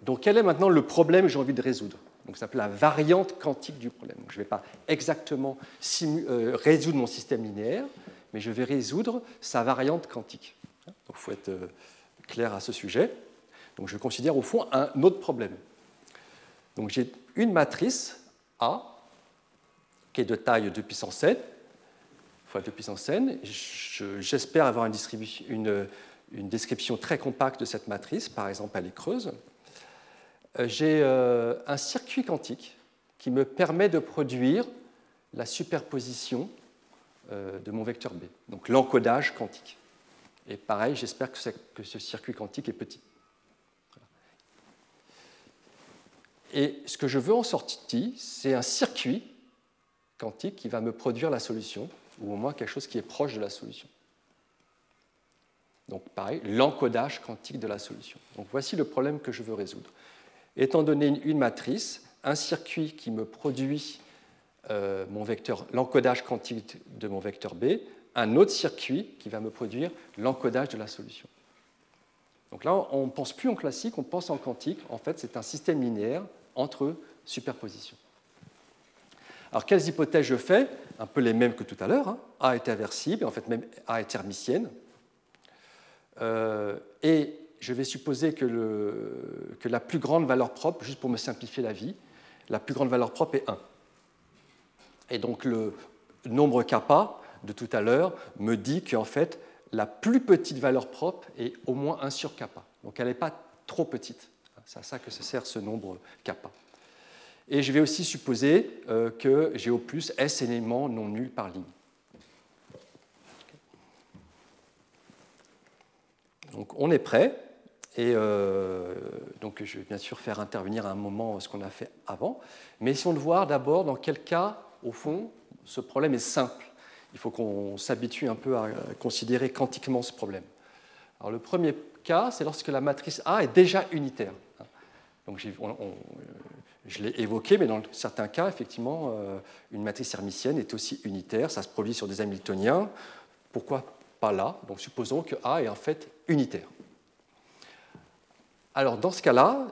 [SPEAKER 1] Donc quel est maintenant le problème que j'ai envie de résoudre? Donc ça s'appelle la variante quantique du problème. je ne vais pas exactement euh, résoudre mon système linéaire, mais je vais résoudre sa variante quantique. Donc il faut être euh, clair à ce sujet. Donc je considère au fond un autre problème. Donc j'ai une matrice A qui est de taille 2 puissance n, fois 2 puissance n. J'espère avoir une, une, description très compacte de cette matrice, par exemple elle est creuse. Euh, j'ai euh, un circuit quantique qui me permet de produire la superposition euh, de mon vecteur B, donc l'encodage quantique. Et pareil, j'espère que, que, ce circuit quantique est petit. Et ce que je veux en sortie, c'est un circuit quantique qui va me produire la solution, ou au moins quelque chose qui est proche de la solution. Donc pareil, l'encodage quantique de la solution. Donc voici le problème que je veux résoudre. Étant donné une matrice, un circuit qui me produit euh, mon vecteur, l'encodage quantique de mon vecteur B, un autre circuit qui va me produire l'encodage de la solution. Donc là, on ne pense plus en classique, on pense en quantique. En fait, c'est un système linéaire entre superpositions. Alors, quelles hypothèses je fais? Un peu les mêmes que tout à l'heure. Hein. A est inversible, en fait, même A est hermitienne. Euh, et je vais supposer que, la plus grande valeur propre, juste pour me simplifier la vie, la plus grande valeur propre est 1. Et donc, le nombre kappa de tout à l'heure me dit qu'en fait, la plus petite valeur propre est au moins 1 sur kappa. Donc, elle n'est pas trop petite. C'est à ça que se sert ce nombre kappa. Et je vais aussi supposer euh, que j'ai au plus S éléments non nuls par ligne. Donc on est prêt. Et euh, donc je vais bien sûr faire intervenir à un moment ce qu'on a fait avant. Mais essayons de voir d'abord dans quel cas, au fond, ce problème est simple. Il faut qu'on s'habitue un peu à considérer quantiquement ce problème. Alors le premier cas, c'est lorsque la matrice A est déjà unitaire. Donc je l'ai évoqué, mais dans certains cas, effectivement, euh, une matrice hermitienne est aussi unitaire, ça se produit sur des Hamiltoniens. Pourquoi pas là? Donc supposons que A est en fait unitaire. Alors dans ce cas-là,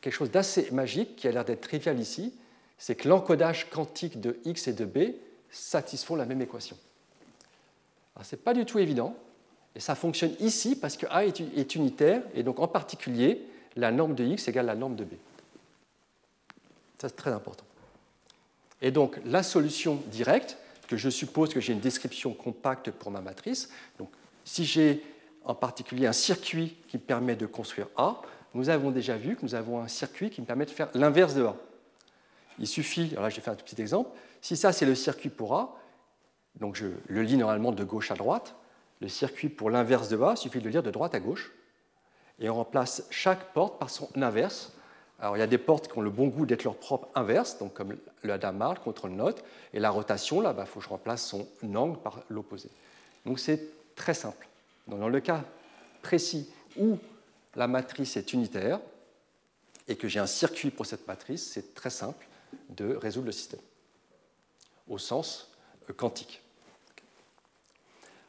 [SPEAKER 1] quelque chose d'assez magique qui a l'air d'être trivial ici, c'est que l'encodage quantique de x et de b satisfont la même équation. Ce n'est pas du tout évident, et ça fonctionne ici parce que A est unitaire, et donc en particulier, la norme de x égale la norme de b. Ça, c'est très important. Et donc, la solution directe, que je suppose que j'ai une description compacte pour ma matrice, donc si j'ai en particulier un circuit qui me permet de construire A, nous avons déjà vu que nous avons un circuit qui me permet de faire l'inverse de A. Il suffit, alors là j'ai fait un tout petit exemple, si ça c'est le circuit pour A, donc je le lis normalement de gauche à droite, le circuit pour l'inverse de A, il suffit de le lire de droite à gauche, et on remplace chaque porte par son inverse. Alors il y a des portes qui ont le bon goût d'être leur propre inverse, donc comme le Hadamard, le contrôle note, et la rotation, là, il bah, faut que je remplace son angle par l'opposé. Donc c'est très simple. Dans le cas précis où la matrice est unitaire et que j'ai un circuit pour cette matrice, c'est très simple de résoudre le système au sens euh, quantique.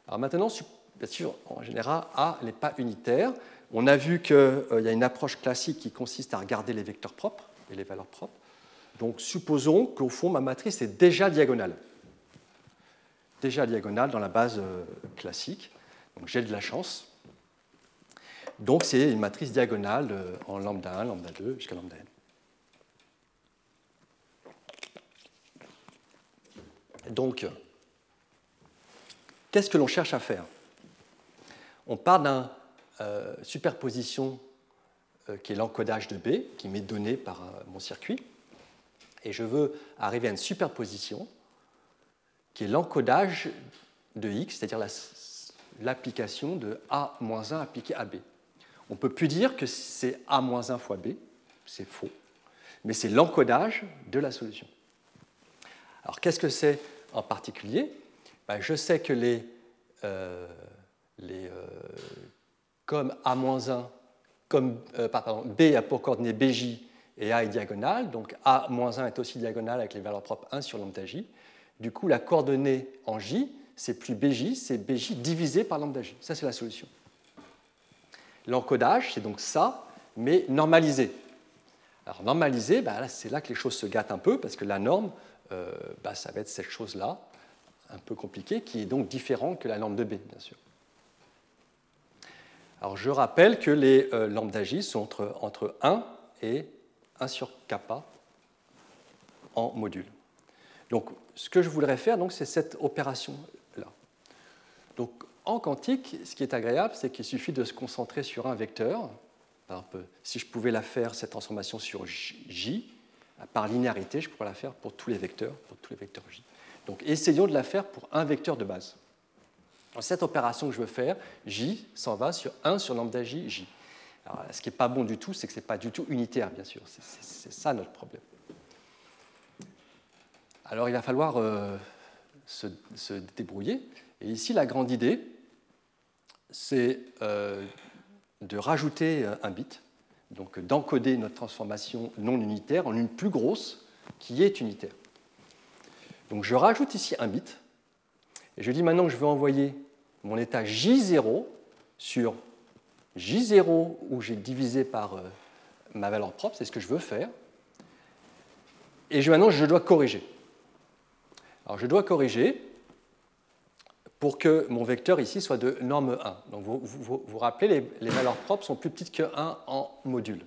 [SPEAKER 1] Alors maintenant, bien sûr, en général, A n'est pas unitaire. On a vu qu'il euh, y a une approche classique qui consiste à regarder les vecteurs propres et les valeurs propres. Donc supposons qu'au fond, ma matrice est déjà diagonale. Déjà diagonale dans la base euh, classique. Donc j'ai de la chance. Donc c'est une matrice diagonale euh, en lambda 1, lambda 2 jusqu'à lambda n. Donc, qu'est-ce que l'on cherche à faire? On part d'une euh, superposition qui est l'encodage de B, qui m'est donné par mon circuit et je veux arriver à une superposition qui est l'encodage de x, c'est-à-dire l'application de a-1 appliqué à b. On ne peut plus dire que c'est a-1 fois b, c'est faux, mais c'est l'encodage de la solution. Alors qu'est-ce que c'est en particulier? Ben, Je sais que les, euh, euh, comme a-1, comme euh, pardon, b a pour coordonnée bj et A est diagonale, donc A-1 est aussi diagonale avec les valeurs propres 1 sur lambda j. Du coup, la coordonnée en j, c'est plus bj, c'est bj divisé par lambda j. Ça, c'est la solution. L'encodage, c'est donc ça, mais normalisé. Alors normalisé, bah, c'est là que les choses se gâtent un peu, parce que la norme, euh, bah, ça va être cette chose-là, un peu compliquée, qui est donc différente que la norme de B, bien sûr. Alors je rappelle que les euh, lambda j sont entre, entre 1 et 1 sur kappa en module. Donc, ce que je voudrais faire, c'est cette opération-là. Donc, en quantique, ce qui est agréable, c'est qu'il suffit de se concentrer sur un vecteur. Par exemple, si je pouvais la faire, cette transformation sur J, par linéarité, je pourrais la faire pour tous les vecteurs, pour tous les vecteurs J. Donc, essayons de la faire pour un vecteur de base. cette opération que je veux faire, J s'en va sur 1 sur lambda J, J ce qui n'est pas bon du tout, c'est que ce n'est pas du tout unitaire, bien sûr. C'est ça notre problème. Alors il va falloir euh, se, débrouiller. Et ici, la grande idée, c'est euh, de rajouter un bit, donc d'encoder notre transformation non unitaire en une plus grosse qui est unitaire. Donc je rajoute ici un bit, et je dis maintenant que je veux envoyer mon état J0 sur J0 où j'ai divisé par euh, ma valeur propre, c'est ce que je veux faire. Et maintenant, je dois corriger. Alors, je dois corriger pour que mon vecteur ici soit de norme 1. Donc, vous vous, rappelez, les, valeurs propres sont plus petites que 1 en module.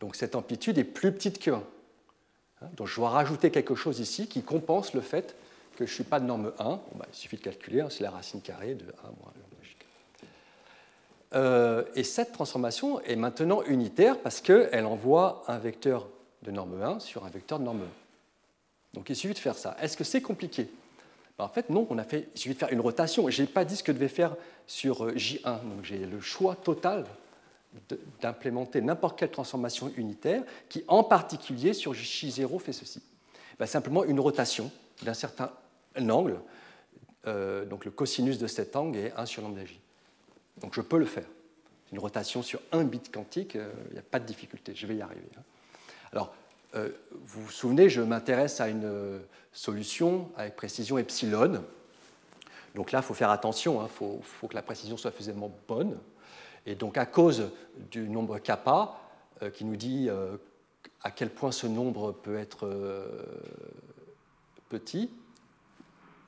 [SPEAKER 1] Donc, cette amplitude est plus petite que 1. Hein, donc, je dois rajouter quelque chose ici qui compense le fait que je ne suis pas de norme 1. Bah, il suffit de calculer, hein, c'est la racine carrée de 1 moins euh, et cette transformation est maintenant unitaire parce qu'elle envoie un vecteur de norme 1 sur un vecteur de norme 1. Donc il suffit de faire ça. Est-ce que c'est compliqué? En fait, non, on a fait, il suffit de faire une rotation. Je n'ai pas dit ce que je devais faire sur euh, J1. Donc j'ai le choix total d'implémenter n'importe quelle transformation unitaire qui, en particulier, sur J0 fait ceci. Ben, simplement une rotation d'un certain angle. Euh, donc le cosinus de cet angle est 1 sur lambda J. Donc je peux le faire. Une rotation sur un bit quantique, il euh, n'y a pas de difficulté, je vais y arriver. Hein. Alors, vous vous souvenez, je m'intéresse à une euh, solution avec précision epsilon. Donc là, il faut faire attention, il hein. faut, que la précision soit suffisamment bonne. Et donc, à cause du nombre kappa, qui nous dit à quel point ce nombre peut être petit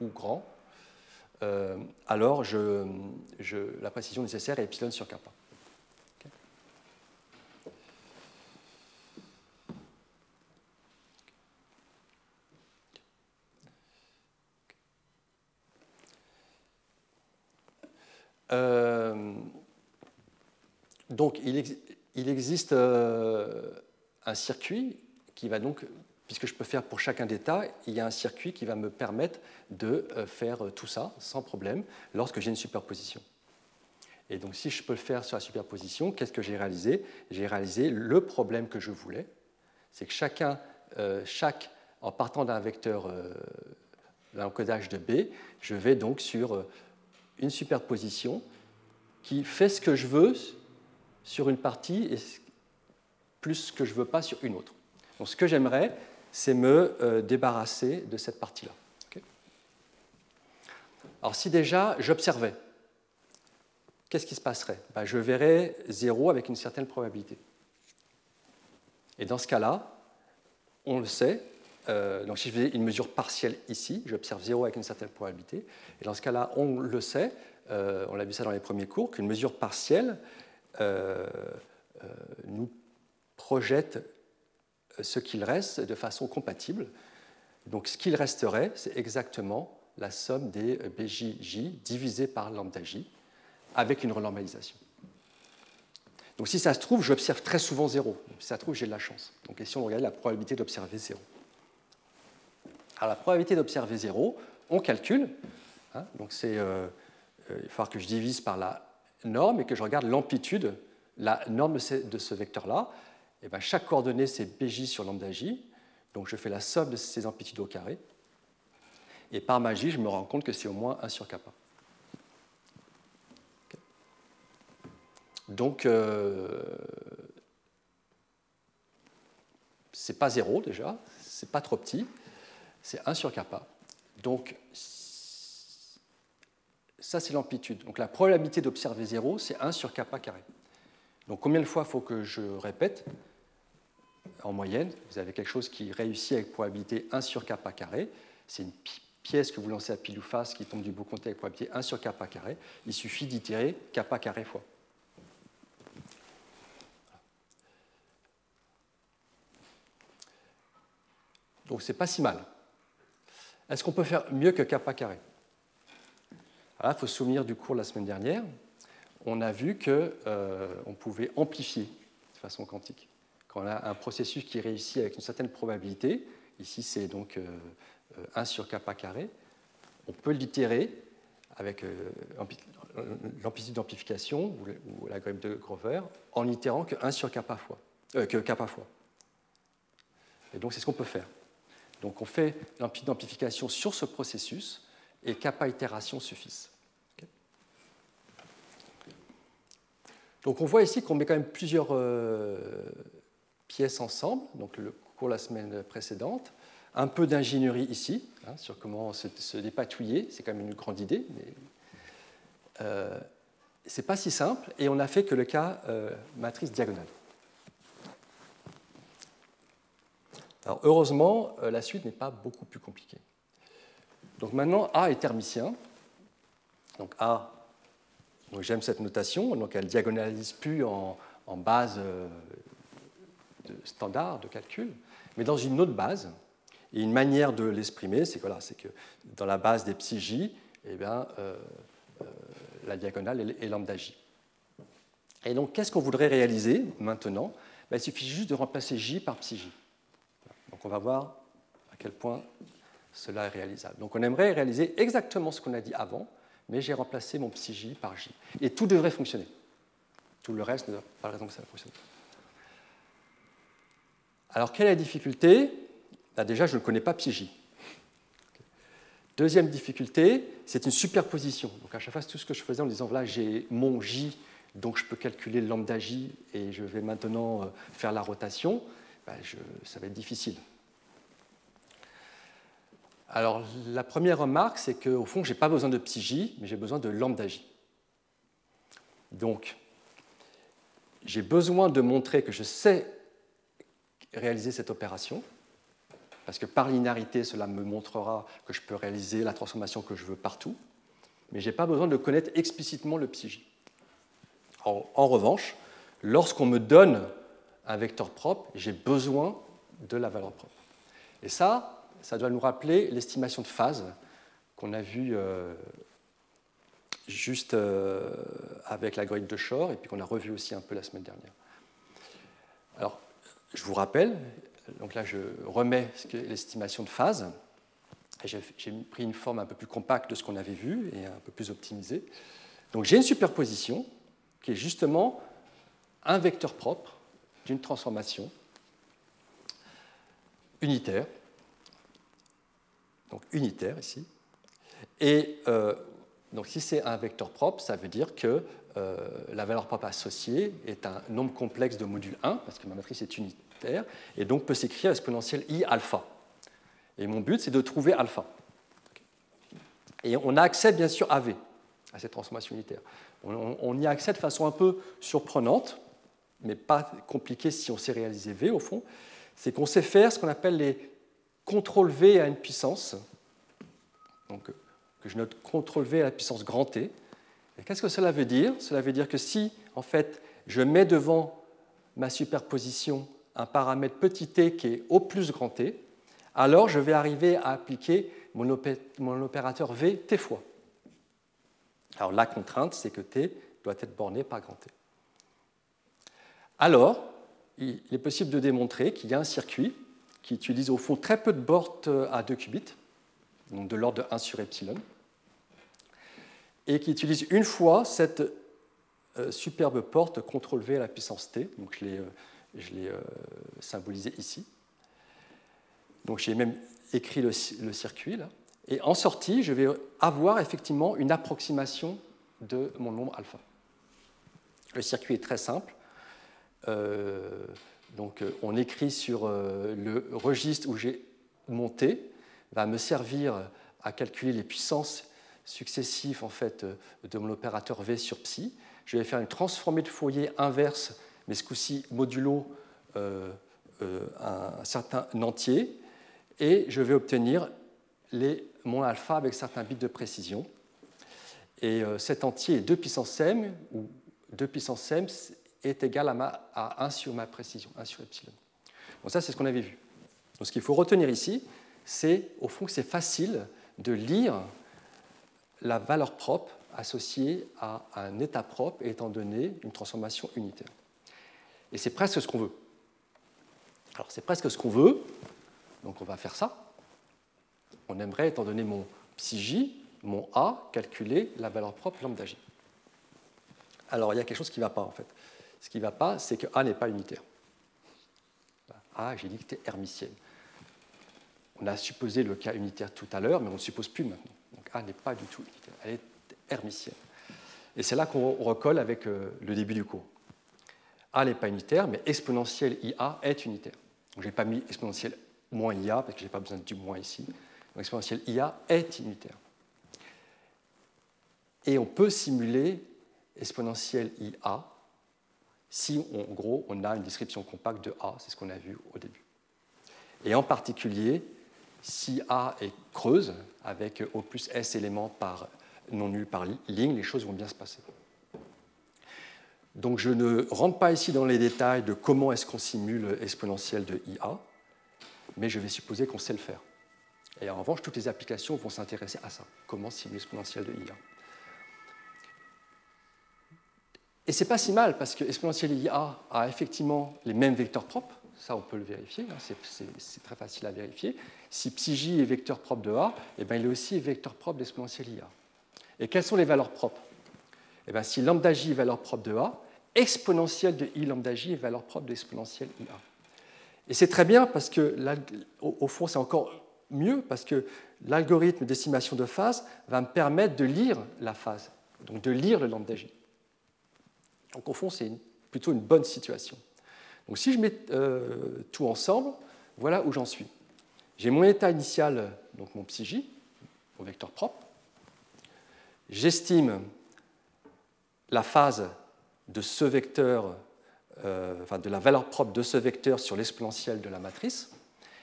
[SPEAKER 1] ou grand, euh, alors la précision nécessaire est epsilon sur kappa. Euh, donc, il, existe euh, un circuit qui va donc puisque je peux faire pour chacun d'état, il y a un circuit qui va me permettre de euh, faire euh, tout ça sans problème lorsque j'ai une superposition. Et donc si je peux le faire sur la superposition, qu'est-ce que j'ai réalisé? J'ai réalisé le problème que je voulais, c'est que chacun, euh, chaque, en partant d'un vecteur d'un encodage de B, je vais donc sur une superposition qui fait ce que je veux sur une partie et plus ce que je ne veux pas sur une autre. Donc ce que j'aimerais, c'est me euh, débarrasser de cette partie-là. Alors si déjà j'observais, qu'est-ce qui se passerait? Ben, Je verrais 0 avec une certaine probabilité. Et dans ce cas-là, on le sait, euh, donc si je fais une mesure partielle ici, j'observe 0 avec une certaine probabilité. Et dans ce cas-là, on le sait, euh, on a vu ça dans les premiers cours, qu'une mesure partielle euh, nous projette ce qu'il reste de façon compatible. Donc ce qu'il resterait, c'est exactement la somme des BJJ divisée par lambda J avec une renormalisation. Donc si ça se trouve, j'observe très souvent 0. Si ça se trouve, j'ai de la chance. Donc si on regarde la probabilité d'observer 0. Alors la probabilité d'observer 0, on calcule. Hein, donc c'est, euh, euh, il va falloir que je divise par la norme et que je regarde l'amplitude, la norme de ce, vecteur-là. Et bien, chaque coordonnée, c'est bj sur lambda j. Donc je fais la somme de ces amplitudes au carré. Et par magie, je me rends compte que c'est au moins 1 sur kappa. Donc, euh, c'est pas zéro déjà, c'est pas trop petit, c'est 1 sur kappa. Donc, ça c'est l'amplitude. Donc la probabilité d'observer zéro, c'est 1 sur kappa carré. Donc combien de fois faut que je répète? En moyenne, vous avez quelque chose qui réussit avec probabilité 1 sur kappa carré. C'est une pièce que vous lancez à pile ou face qui tombe du beau côté avec probabilité 1 sur kappa carré. Il suffit d'itérer kappa carré fois. Donc c'est pas si mal. Est-ce qu'on peut faire mieux que kappa carré? Il faut se souvenir du cours la semaine dernière. On a vu qu'on euh, pouvait amplifier de façon quantique. Quand on a un processus qui réussit avec une certaine probabilité, ici c'est donc 1 euh, sur kappa carré, on peut l'itérer avec euh, l'amplitude d'amplification ou la grève de Grover en itérant que 1 sur kappa fois. que kappa fois. Et donc c'est ce qu'on peut faire. Donc on fait l'amplitude d'amplification sur ce processus et kappa itération suffisent. Donc on voit ici qu'on met quand même plusieurs euh, pièces ensemble, donc le cours la semaine précédente, un peu d'ingénierie ici, hein, sur comment se, dépatouiller, c'est quand même une grande idée, mais euh, c'est pas si simple, et on n'a fait que le cas euh, matrice diagonale. Alors heureusement, euh, la suite n'est pas beaucoup plus compliquée. Donc maintenant, A est thermicien. Donc A, j'aime cette notation, donc elle diagonalise plus en, base euh, standard de calcul, mais dans une autre base. Et une manière de l'exprimer, c'est que dans la base des psi j, eh euh, la diagonale est lambda j. Et donc, qu'est-ce qu'on voudrait réaliser maintenant? Ben, Il suffit juste de remplacer j par psi. On va voir à quel point cela est réalisable. Donc on aimerait réaliser exactement ce qu'on a dit avant, mais j'ai remplacé mon psi j par j. Et tout devrait fonctionner. Tout le reste ne pas raison que ça ne fonctionne pas. Alors quelle est la difficulté? Déjà, je ne connais pas psi. Deuxième difficulté, c'est une superposition. Donc à chaque fois, tout ce que je faisais en disant, voilà, j'ai mon j, donc je peux calculer le lambda j, et je vais maintenant euh, faire la rotation. Ben, ça va être difficile. Alors, la première remarque, c'est qu'au fond, je n'ai pas besoin de psi mais j'ai besoin de lambda j. Donc, j'ai besoin de montrer que je sais réaliser cette opération, parce que par linéarité, cela me montrera que je peux réaliser la transformation que je veux partout, mais je n'ai pas besoin de connaître explicitement le psi En, en revanche, lorsqu'on me donne un vecteur propre, j'ai besoin de la valeur propre. Et ça, ça doit nous rappeler l'estimation de phase qu'on a vue euh, juste euh, avec la grille de Shor et puis qu'on a revu aussi un peu la semaine dernière. Alors, je vous rappelle, donc là je remets l'estimation de phase. J'ai pris une forme un peu plus compacte de ce qu'on avait vu et un peu plus optimisée. Donc j'ai une superposition qui est justement un vecteur propre d'une transformation unitaire, donc unitaire ici. Et euh, donc si c'est un vecteur propre, ça veut dire que euh, la valeur propre associée est un nombre complexe de module 1, parce que ma matrice est unitaire, et donc peut s'écrire exponentielle i alpha. Et mon but, c'est de trouver alpha. Et on a accès, bien sûr, à V, à cette transformation unitaire. on y a accès de façon un peu surprenante, mais pas compliqué si on sait réaliser V au fond, c'est qu'on sait faire ce qu'on appelle les CTRL V à une puissance, donc que je note CTRL V à la puissance grand T. Qu'est-ce que cela veut dire? Cela veut dire que si, en fait, je mets devant ma superposition un paramètre petit t qui est au plus grand T, alors je vais arriver à appliquer mon, opérateur V t fois. Alors la contrainte, c'est que T doit être borné par grand T. Alors, il est possible de démontrer qu'il y a un circuit qui utilise au fond très peu de bords à 2 qubits, donc de l'ordre de 1 sur epsilon, et qui utilise une fois cette euh, superbe porte CTRL-V à la puissance T, donc je l'ai euh, euh, symbolisé ici. Donc j'ai même écrit le, circuit là. Et en sortie, je vais avoir effectivement une approximation de mon nombre alpha. Le circuit est très simple. Donc on écrit sur le registre où j'ai monté, va me servir à calculer les puissances successives en fait, de mon opérateur V sur psi. Je vais faire une transformée de Fourier inverse, mais ce coup-ci modulo euh, euh, un certain entier, et je vais obtenir mon alpha avec certains bits de précision. Et euh, cet entier 2 puissance m, ou 2 puissance m, est égal à, ma, à 1 sur ma précision, 1 sur epsilon. Bon, ça, c'est ce qu'on avait vu. Donc, ce qu'il faut retenir ici, c'est au fond que c'est facile de lire la valeur propre associée à un état propre étant donné une transformation unitaire. Et c'est presque ce qu'on veut. Alors c'est presque ce qu'on veut, donc on va faire ça. On aimerait, étant donné mon psi j, mon a, calculer la valeur propre lambda j. Alors il y a quelque chose qui ne va pas en fait. Ce qui ne va pas, c'est que a n'est pas unitaire. A, j'ai dit que c'était hermitienne. On a supposé le cas unitaire tout à l'heure, mais on ne le suppose plus maintenant. Donc A n'est pas du tout unitaire. Elle est hermitienne. Et c'est là qu'on recolle avec euh, le début du cours. A n'est pas unitaire, mais exponentielle IA est unitaire. Donc je n'ai pas mis exponentielle moins IA, parce que je n'ai pas besoin du moins ici. Donc exponentielle IA est unitaire. Et on peut simuler exponentielle IA si, en gros, on a une description compacte de A, c'est ce qu'on a vu au début. Et en particulier, si A est creuse, avec O plus S éléments non nul par ligne, les choses vont bien se passer. Donc je ne rentre pas ici dans les détails de comment est-ce qu'on simule exponentielle de IA, mais je vais supposer qu'on sait le faire. Et en revanche, toutes les applications vont s'intéresser à ça, comment simuler exponentielle de IA. Et c'est pas si mal parce que exponentielle IA a effectivement les mêmes vecteurs propres, ça on peut le vérifier, hein, c'est très facile à vérifier. Si psi j est vecteur propre de A, eh bien, il est aussi vecteur propre d'exponentielle IA. Et quelles sont les valeurs propres? Eh bien, Si lambda j est valeur propre de A, exponentielle de i lambda j est valeur propre de l'exponentielle IA. Et c'est très bien parce que, au fond, c'est encore mieux parce que l'algorithme d'estimation de phase va me permettre de lire la phase, donc de lire le lambda j. Donc au fond, c'est plutôt une bonne situation. Donc si je mets euh, tout ensemble, voilà où j'en suis. J'ai mon état initial, donc mon psi j, mon vecteur propre, j'estime la phase de ce vecteur, euh, enfin de la valeur propre de ce vecteur sur l'exponentielle de la matrice,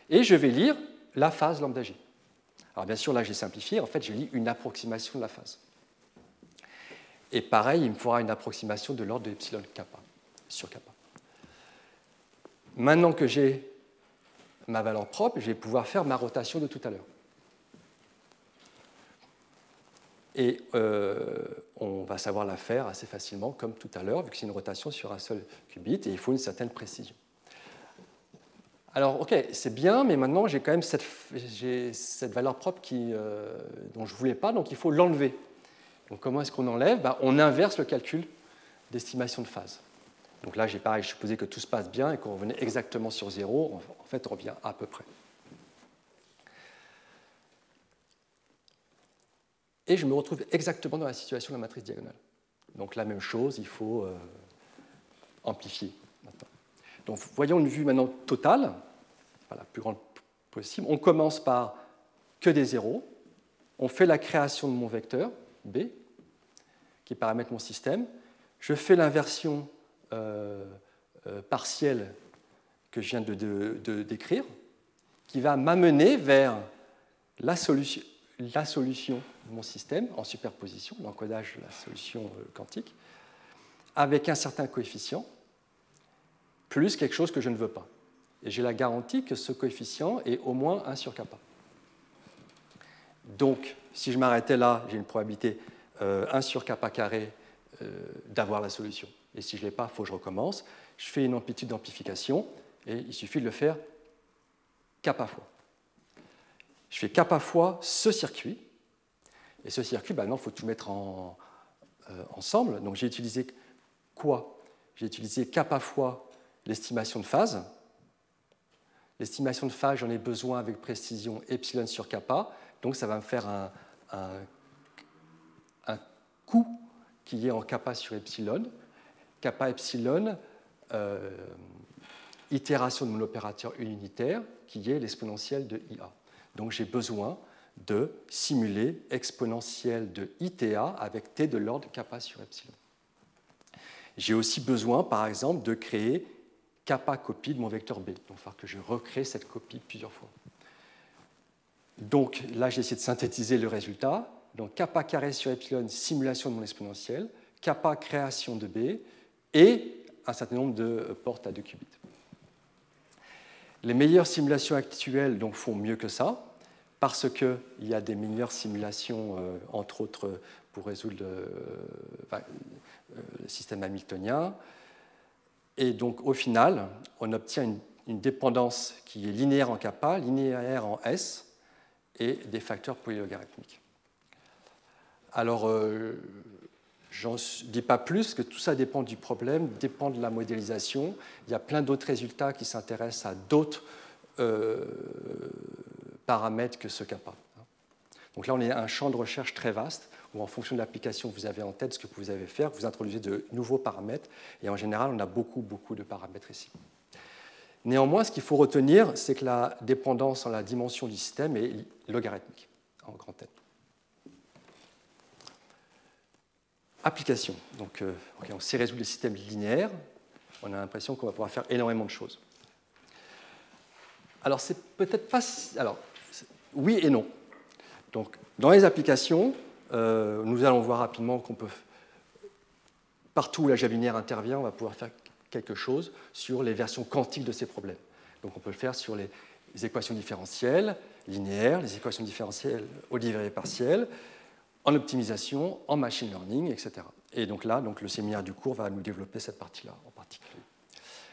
[SPEAKER 1] et je vais lire la phase lambda j. Alors bien sûr, là j'ai simplifié, en fait je lis une approximation de la phase. Et pareil, il me faudra une approximation de l'ordre de epsilon kappa sur kappa. Maintenant que j'ai ma valeur propre, je vais pouvoir faire ma rotation de tout à l'heure. Et euh, on va savoir la faire assez facilement, comme tout à l'heure, vu que c'est une rotation sur un seul qubit, et il faut une certaine précision. Alors, ok, c'est bien, mais maintenant j'ai quand même cette, valeur propre euh, dont je ne voulais pas, donc il faut l'enlever. Donc comment est-ce qu'on enlève? Ben, On inverse le calcul d'estimation de phase. Donc là, j'ai pareil, je supposais que tout se passe bien et qu'on revenait exactement sur zéro. En fait, on revient à peu près. et je me retrouve exactement dans la situation de la matrice diagonale. Donc la même chose, il faut euh, amplifier Donc voyons une vue maintenant totale, la plus grande possible. On commence par que des zéros. On fait la création de mon vecteur, B, qui paramètre mon système. Je fais l'inversion euh, euh, partielle que je viens de, décrire. qui va m'amener vers la solution, la solution de mon système en superposition, l'encodage de la solution euh, quantique, avec un certain coefficient, plus quelque chose que je ne veux pas. Et j'ai la garantie que ce coefficient est au moins 1 sur kappa. Donc, si je m'arrêtais là, j'ai une probabilité 1 euh, sur kappa carré euh, d'avoir la solution. Et si je ne l'ai pas, il faut que je recommence. Je fais une amplitude d'amplification et il suffit de le faire kappa fois. Je fais kappa fois ce circuit. Et ce circuit, ben non, il faut tout mettre en, euh, ensemble. Donc j'ai utilisé quoi? J'ai utilisé kappa fois l'estimation de phase. L'estimation de phase, j'en ai besoin avec précision epsilon sur kappa. Donc ça va me faire un, un, coût qui est en kappa sur epsilon. Kappa epsilon, euh, itération de mon opérateur unitaire, qui est l'exponentielle de IA. Donc j'ai besoin de simuler exponentielle de ITA avec t de l'ordre kappa sur epsilon. J'ai aussi besoin, par exemple, de créer kappa copie de mon vecteur B. Donc il va falloir que je recrée cette copie plusieurs fois. Donc là, j'ai essayé de synthétiser le résultat. Donc kappa carré sur epsilon, simulation de mon exponentielle, kappa création de B et un certain nombre de portes à 2 qubits. Les meilleures simulations actuelles donc, font mieux que ça, parce qu'il y a des meilleures simulations, euh, entre autres, pour résoudre le, euh, le, système hamiltonien. Et donc, au final, on obtient une, dépendance qui est linéaire en kappa, linéaire en S, et des facteurs polylogarithmiques. Alors, euh, J'en dis pas plus, que tout ça dépend du problème, dépend de la modélisation. Il y a plein d'autres résultats qui s'intéressent à d'autres euh, paramètres que ce kappa. Donc là, on est à un champ de recherche très vaste où, en fonction de l'application que vous avez en tête, ce que vous avez faire, vous introduisez de nouveaux paramètres. Et en général, on a beaucoup, beaucoup de paramètres ici. Néanmoins, ce qu'il faut retenir, c'est que la dépendance en la dimension du système est logarithmique, en grand N. Application. Donc, euh, on sait résoudre les systèmes linéaires. On a l'impression qu'on va pouvoir faire énormément de choses. Alors, c'est peut-être pas. Alors, oui et non. Donc, dans les applications, euh, nous allons voir rapidement qu'on peut. Partout où la linéaire intervient, on va pouvoir faire quelque chose sur les versions quantiques de ces problèmes. Donc, on peut le faire sur les, équations différentielles linéaires, les équations différentielles au dérivé partiel, en optimisation, en machine learning, etc. Et donc là, donc le séminaire du cours va nous développer cette partie-là en particulier.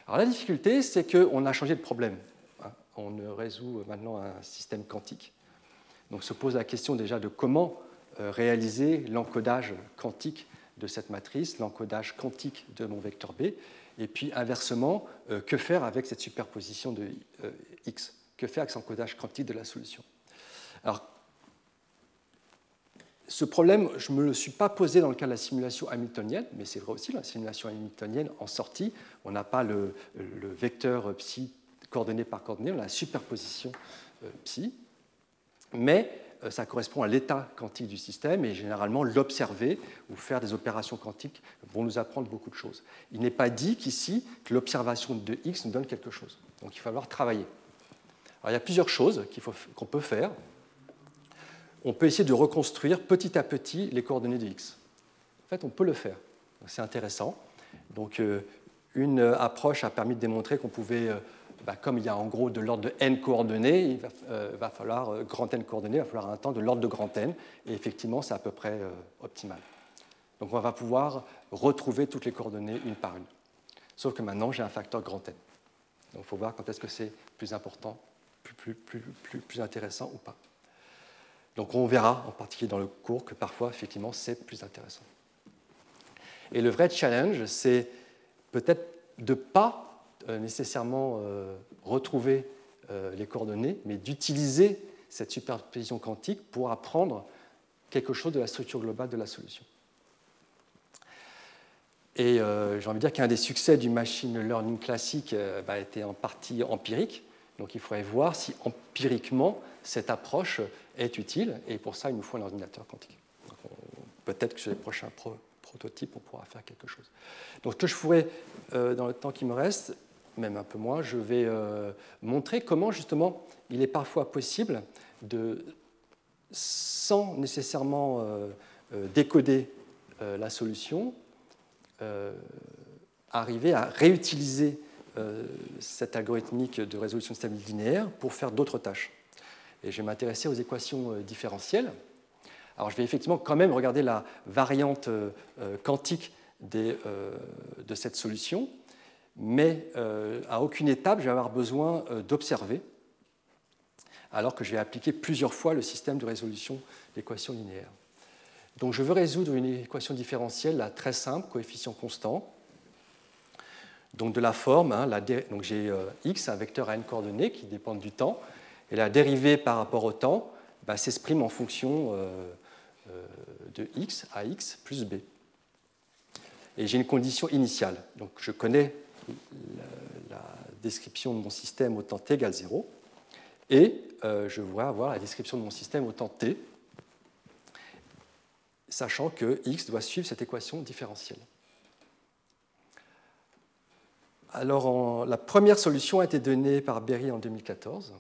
[SPEAKER 1] Alors la difficulté, c'est qu'on a changé de problème. Hein. On résout maintenant un système quantique. Donc se pose la question déjà de comment euh, réaliser l'encodage quantique de cette matrice, l'encodage quantique de mon vecteur B, et puis inversement, euh, que faire avec cette superposition de euh, X? Que faire avec cet encodage quantique de la solution? Alors, ce problème, je ne me le suis pas posé dans le cas de la simulation hamiltonienne, mais c'est vrai aussi, la simulation hamiltonienne, en sortie, on n'a pas le, vecteur psi coordonné par coordonnée, on a la superposition euh, psi, mais euh, ça correspond à l'état quantique du système et généralement l'observer ou faire des opérations quantiques vont nous apprendre beaucoup de choses. Il n'est pas dit qu'ici que l'observation de x nous donne quelque chose. Donc il va falloir travailler. Alors, il y a plusieurs choses qu'on peut faire on peut essayer de reconstruire petit à petit les coordonnées de x. En fait, on peut le faire. C'est intéressant. Donc, euh, une approche a permis de démontrer qu'on pouvait, euh, bah, comme il y a en gros de l'ordre de n coordonnées, il va, euh, falloir grand n coordonnées, il va falloir un temps de l'ordre de grand n, et effectivement, c'est à peu près optimal. Donc, on va pouvoir retrouver toutes les coordonnées une par une. Sauf que maintenant, j'ai un facteur grand n. Donc, il faut voir quand est-ce que c'est plus important, plus, plus, plus intéressant ou pas. Donc on verra, en particulier dans le cours, que parfois, effectivement, c'est plus intéressant. Et le vrai challenge, c'est peut-être de ne pas euh, nécessairement euh, retrouver euh, les coordonnées, mais d'utiliser cette superposition quantique pour apprendre quelque chose de la structure globale de la solution. Et j'ai envie de dire qu'un des succès du machine learning classique bah, a été en partie empirique. Donc il faudrait voir si empiriquement cette approche est utile, et pour ça, il nous faut un ordinateur quantique. Peut-être que sur les prochains prototypes, on pourra faire quelque chose. Donc, ce que je ferai euh, dans le temps qui me reste, même un peu moins, je vais euh, montrer comment justement il est parfois possible de, sans nécessairement euh, euh, décoder la solution, arriver à réutiliser cette algorithmique de résolution de linéaire pour faire d'autres tâches. Et je vais m'intéresser aux équations différentielles. Alors je vais effectivement quand même regarder la variante quantique de cette solution, mais euh, à aucune étape je vais avoir besoin euh, d'observer, alors que je vais appliquer plusieurs fois le système de résolution d'équations linéaires. Donc je veux résoudre une équation différentielle là, très simple, coefficient constant. Donc de la forme, hein, donc j'ai euh, x, un vecteur à n coordonnées qui dépend du temps, et la dérivée par rapport au temps bah, s'exprime en fonction de x à x plus b. Et j'ai une condition initiale. Donc je connais la, description de mon système au temps t égale 0, et euh, je vois avoir la description de mon système au temps t, sachant que x doit suivre cette équation différentielle. Alors, la première solution a été donnée par Berry en 2014.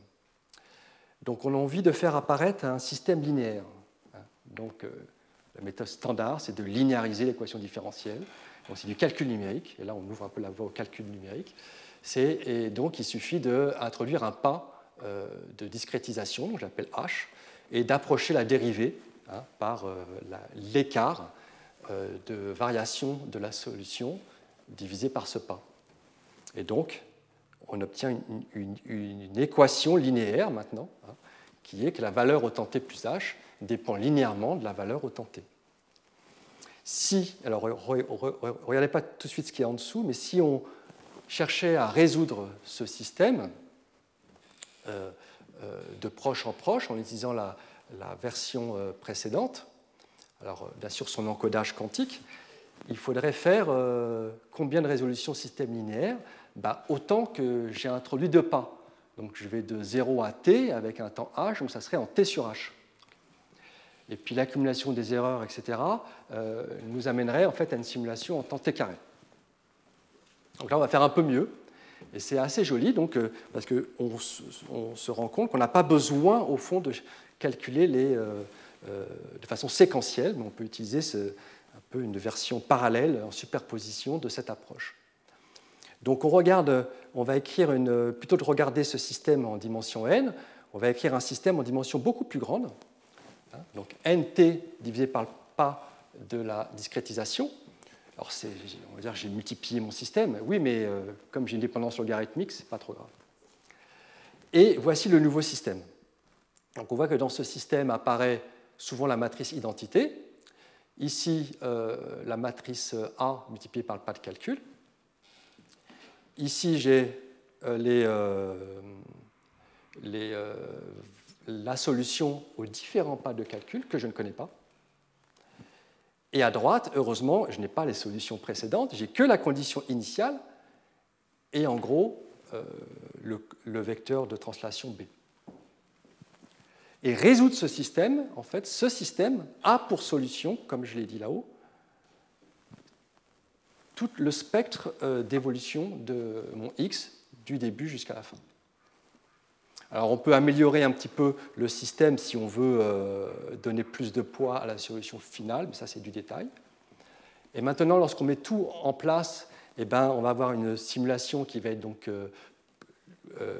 [SPEAKER 1] Donc, on a envie de faire apparaître un système linéaire. Donc, euh, la méthode standard, c'est de linéariser l'équation différentielle c'est du calcul numérique, et là on ouvre un peu la voie au calcul numérique. Et donc il suffit d'introduire un pas euh, de discrétisation, que j'appelle H, et d'approcher la dérivée hein, par euh, l'écart euh, de variation de la solution divisé par ce pas. Et donc on obtient une, équation linéaire maintenant, hein, qui est que la valeur au temps t plus h dépend linéairement de la valeur au temps t. Si, alors regardez pas tout de suite ce qui est en dessous, mais si on cherchait à résoudre ce système euh, euh, de proche en proche en utilisant la, version euh, précédente, alors bien sûr son encodage quantique, il faudrait faire combien de résolutions système linéaire bah, Autant que j'ai introduit deux pas. Donc je vais de 0 à t avec un temps h, donc ça serait en t sur h et puis l'accumulation des erreurs, etc., euh, nous amènerait en fait à une simulation en temps t carré. Donc là, on va faire un peu mieux, et c'est assez joli, donc, euh, parce qu'on on se rend compte qu'on n'a pas besoin, au fond, de calculer les, euh, de façon séquentielle, mais on peut utiliser un peu une version parallèle en superposition de cette approche. Donc on regarde, on va écrire une, plutôt de regarder ce système en dimension n, on va écrire un système en dimension beaucoup plus grande, donc nt divisé par le pas de la discrétisation. Alors on va dire j'ai multiplié mon système, oui, mais euh, comme j'ai une dépendance logarithmique, ce n'est pas trop grave. Et voici le nouveau système. Donc on voit que dans ce système apparaît souvent la matrice identité. Ici, euh, la matrice A multipliée par le pas de calcul. Ici, j'ai euh, les, les la solution aux différents pas de calcul que je ne connais pas. Et à droite, heureusement, je n'ai pas les solutions précédentes, j'ai que la condition initiale et en gros euh, le, vecteur de translation B. Et résoudre ce système, en fait, ce système a pour solution, comme je l'ai dit là-haut, tout le spectre euh, d'évolution de mon X du début jusqu'à la fin. Alors on peut améliorer un petit peu le système si on veut euh, donner plus de poids à la solution finale, mais ça c'est du détail. Et maintenant, lorsqu'on met tout en place, eh ben, on va avoir une simulation qui va être donc euh, euh,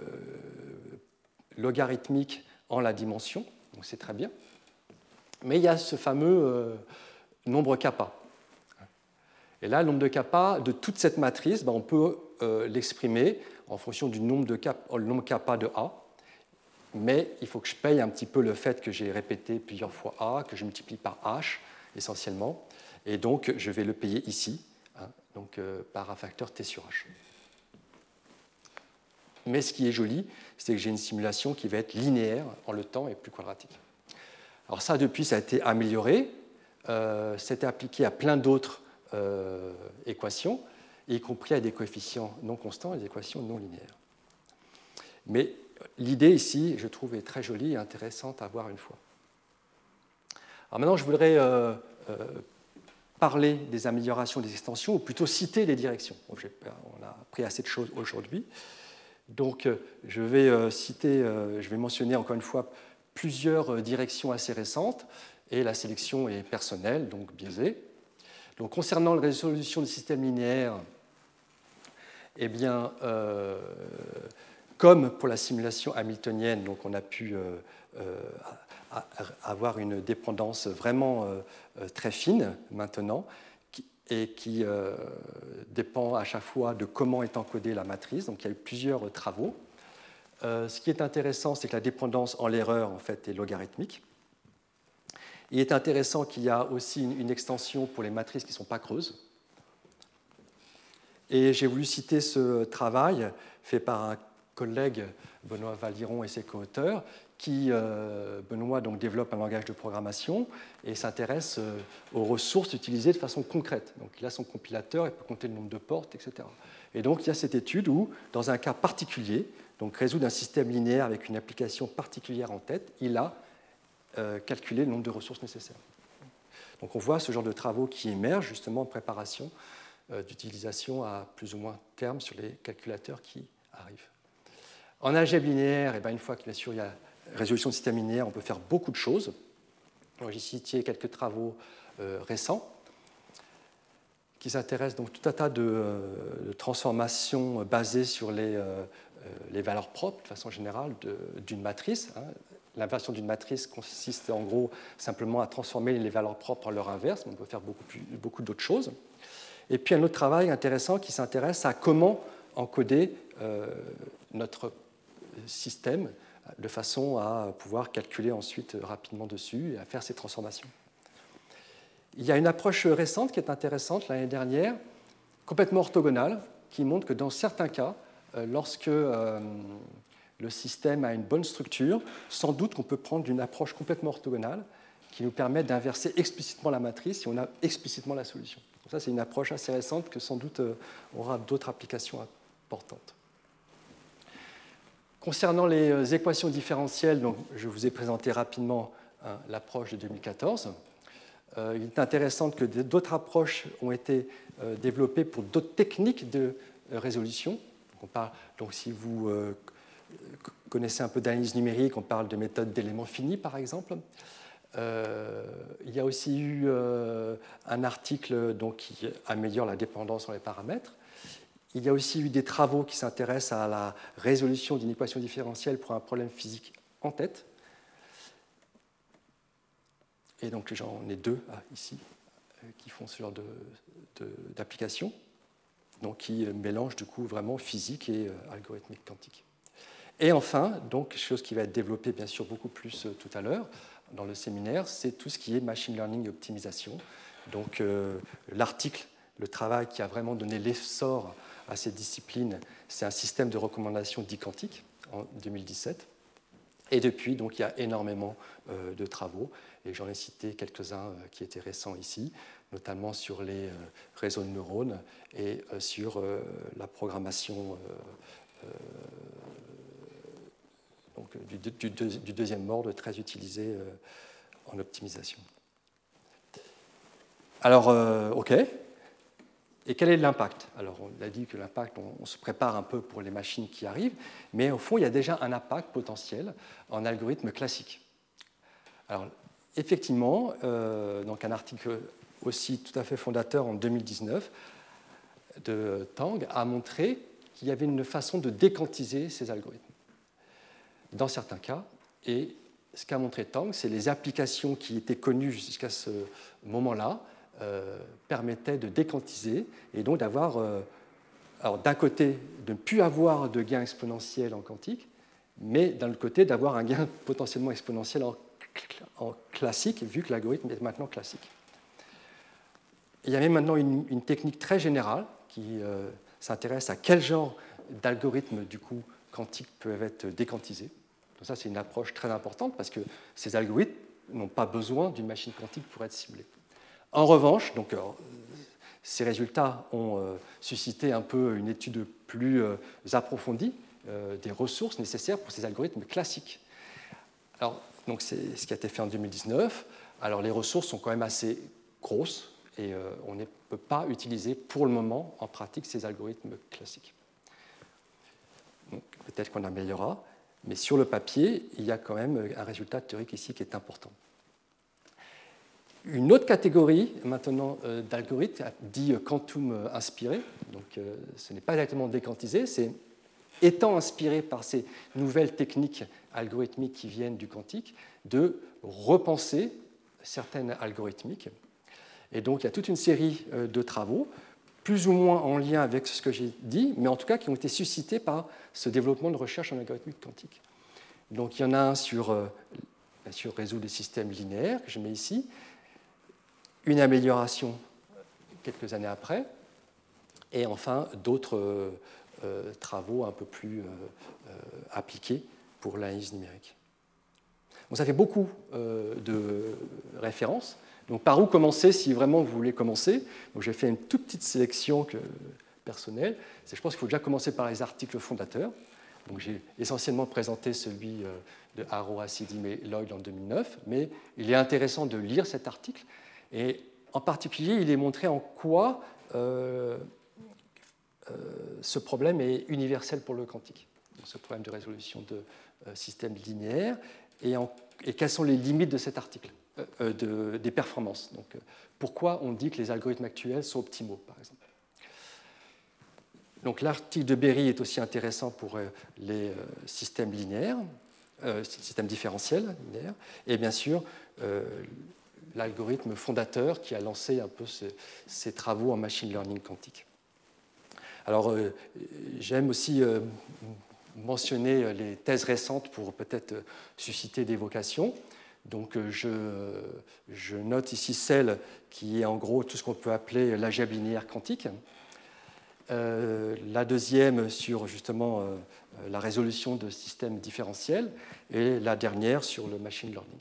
[SPEAKER 1] logarithmique en la dimension, donc c'est très bien. Mais il y a ce fameux nombre kappa. Et là, le nombre de kappa de toute cette matrice, ben, on peut l'exprimer en fonction du nombre de nombre kappa de A mais il faut que je paye un petit peu le fait que j'ai répété plusieurs fois A, que je multiplie par H essentiellement, et donc je vais le payer ici, hein, donc, euh, par un facteur T sur H. Mais ce qui est joli, c'est que j'ai une simulation qui va être linéaire en le temps et plus quadratique. Alors ça, depuis, ça a été amélioré. Euh, C'était appliqué à plein d'autres euh, équations, y compris à des coefficients non constants et des équations non linéaires. Mais l'idée ici, je trouve, est très jolie et intéressante à voir une fois. Alors maintenant, je voudrais euh, euh, parler des améliorations des extensions, ou plutôt citer les directions. on a appris assez de choses aujourd'hui. Donc, je vais citer, je vais mentionner encore une fois plusieurs directions assez récentes, et la sélection est personnelle, donc biaisée. Donc, concernant la résolution du système linéaire, eh bien, euh, comme pour la simulation hamiltonienne, donc on a pu euh, euh, avoir une dépendance vraiment très fine maintenant, et qui dépend à chaque fois de comment est encodée la matrice. Donc il y a eu plusieurs travaux. ce qui est intéressant, c'est que la dépendance en l'erreur en fait est logarithmique. Il est intéressant qu'il y a aussi une, extension pour les matrices qui ne sont pas creuses. Et j'ai voulu citer ce travail fait par un collègue, Benoît Valiron et ses co-auteurs, qui, euh, Benoît, donc, développe un langage de programmation et s'intéresse euh, aux ressources utilisées de façon concrète. Donc, il a son compilateur, il peut compter le nombre de portes, etc. Et donc, il y a cette étude où, dans un cas particulier, donc résoudre un système linéaire avec une application particulière en tête, il a euh, calculer le nombre de ressources nécessaires. Donc on voit ce genre de travaux qui émergent justement en préparation d'utilisation à plus ou moins terme sur les calculateurs qui arrivent. En algèbre linéaire, et eh bien une fois qu'il y a résolution de système linéaire, on peut faire beaucoup de choses. J'ai cité quelques travaux euh, récents qui s'intéressent donc tout un tas de, transformations basées sur les, les, valeurs propres, de façon générale, d'une matrice. Hein, L'inversion d'une matrice consiste en gros simplement à transformer les valeurs propres en leur inverse, mais on peut faire beaucoup, beaucoup d'autres choses. Et puis un autre travail intéressant qui s'intéresse à comment encoder euh, notre système de façon à pouvoir calculer ensuite rapidement dessus et à faire ces transformations. Il y a une approche récente qui est intéressante l'année dernière, complètement orthogonale, qui montre que dans certains cas, euh, lorsque euh, le système a une bonne structure, sans doute qu'on peut prendre une approche complètement orthogonale qui nous permet d'inverser explicitement la matrice si on a explicitement la solution. ça, c'est une approche assez récente que sans doute euh, aura d'autres applications importantes. Concernant les euh, équations différentielles, donc, je vous ai présenté rapidement hein, l'approche de 2014. Euh, il est intéressant que d'autres approches ont été développées pour d'autres techniques de résolution. Si vous connaissez un peu d'analyse numérique, on parle de méthode d'éléments finis par exemple. Euh, il y a aussi eu euh, un article donc, qui améliore la dépendance sur les paramètres. Il y a aussi eu des travaux qui s'intéressent à la résolution d'une équation différentielle pour un problème physique en tête. Et donc j'en ai deux ah, ici euh, qui font ce genre d'application, donc qui mélangent du coup vraiment physique et algorithmique quantique. Et enfin, donc, chose qui va être développée bien sûr beaucoup plus euh, tout à l'heure dans le séminaire, c'est tout ce qui est machine learning et optimisation. Donc euh, l'article, le travail qui a vraiment donné l'essor à ces disciplines, c'est un système de recommandation dit quantique en 2017. Et depuis, donc, il y a énormément euh, de travaux, et j'en ai cité quelques-uns qui étaient récents ici, notamment sur les réseaux de neurones et sur la programmation du, deuxième ordre très utilisé euh, en optimisation. Alors, euh, OK. Et quel est l'impact? Alors, on a dit que l'impact, on, se prépare un peu pour les machines qui arrivent, mais au fond, il y a déjà un impact potentiel en algorithme classique. Alors, effectivement, euh, donc un article aussi tout à fait fondateur en 2019 de Tang a montré qu'il y avait une façon de déquantiser ces algorithmes dans certains cas. Et ce qu'a montré Tang, c'est les applications qui étaient connues jusqu'à ce moment-là euh, permettaient de déquantiser et donc d'avoir, euh, d'un côté, de ne plus avoir de gain exponentiel en quantique, mais d'un autre côté, d'avoir un gain potentiellement exponentiel en, classique, vu que l'algorithme est maintenant classique. Il y avait maintenant une, technique très générale qui euh, s'intéresse à quel genre d'algorithmes du coup quantiques peuvent être déquantisés. Donc ça, c'est une approche très importante parce que ces algorithmes n'ont pas besoin d'une machine quantique pour être ciblés. En revanche, donc, euh, ces résultats ont euh, suscité un peu une étude plus euh, approfondie des ressources nécessaires pour ces algorithmes classiques. Alors, donc c'est ce qui a été fait en 2019. Alors, les ressources sont quand même assez grosses Et on ne peut pas utiliser pour le moment en pratique ces algorithmes classiques. Peut-être qu'on améliorera, mais sur le papier, il y a quand même un résultat théorique ici qui est important. Une autre catégorie maintenant d'algorithmes dit quantum inspiré, donc ce n'est pas exactement déquantisé, c'est étant inspiré par ces nouvelles techniques algorithmiques qui viennent du quantique, de repenser certaines algorithmiques. Et donc il y a toute une série euh, de travaux, plus ou moins en lien avec ce que j'ai dit, mais en tout cas qui ont été suscités par ce développement de recherche en algorithmique quantique. Donc il y en a un sur, euh, bien résoudre des systèmes linéaires, que je mets ici, une amélioration quelques années après, et enfin d'autres euh, euh, travaux un peu plus euh, appliqués pour l'analyse numérique. ça fait beaucoup de références. Donc, par où commencer si vraiment vous voulez commencer? J'ai fait une toute petite sélection personnelle. Je pense qu'il faut déjà commencer par les articles fondateurs. J'ai essentiellement présenté celui de Haro, et Lloyd en 2009, mais il est intéressant de lire cet article. Et en particulier, il est montré en quoi euh, ce problème est universel pour le quantique, ce problème de résolution de euh, systèmes linéaires, et, quelles sont les limites de cet article, euh, des performances. Donc, pourquoi on dit que les algorithmes actuels sont optimaux, par exemple. Donc l'article de Berry est aussi intéressant pour les systèmes linéaires, systèmes différentiels linéaires, et bien sûr l'algorithme fondateur qui a lancé un peu ces travaux en machine learning quantique. Alors, euh, j'aime aussi euh, mentionner euh, les thèses récentes pour peut-être susciter des vocations. Donc, je, note ici celle qui est en gros tout ce qu'on peut appeler l'algèbre linéaire quantique. la deuxième sur justement la résolution de systèmes différentiels et la dernière sur le machine learning.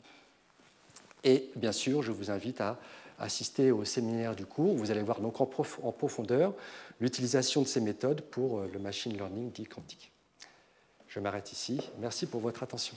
[SPEAKER 1] Et bien sûr, je vous invite à assister au séminaire du cours. Vous allez voir donc en, profondeur l'utilisation de ces méthodes pour euh, le machine learning dit quantique. Je m'arrête ici. Merci pour votre attention.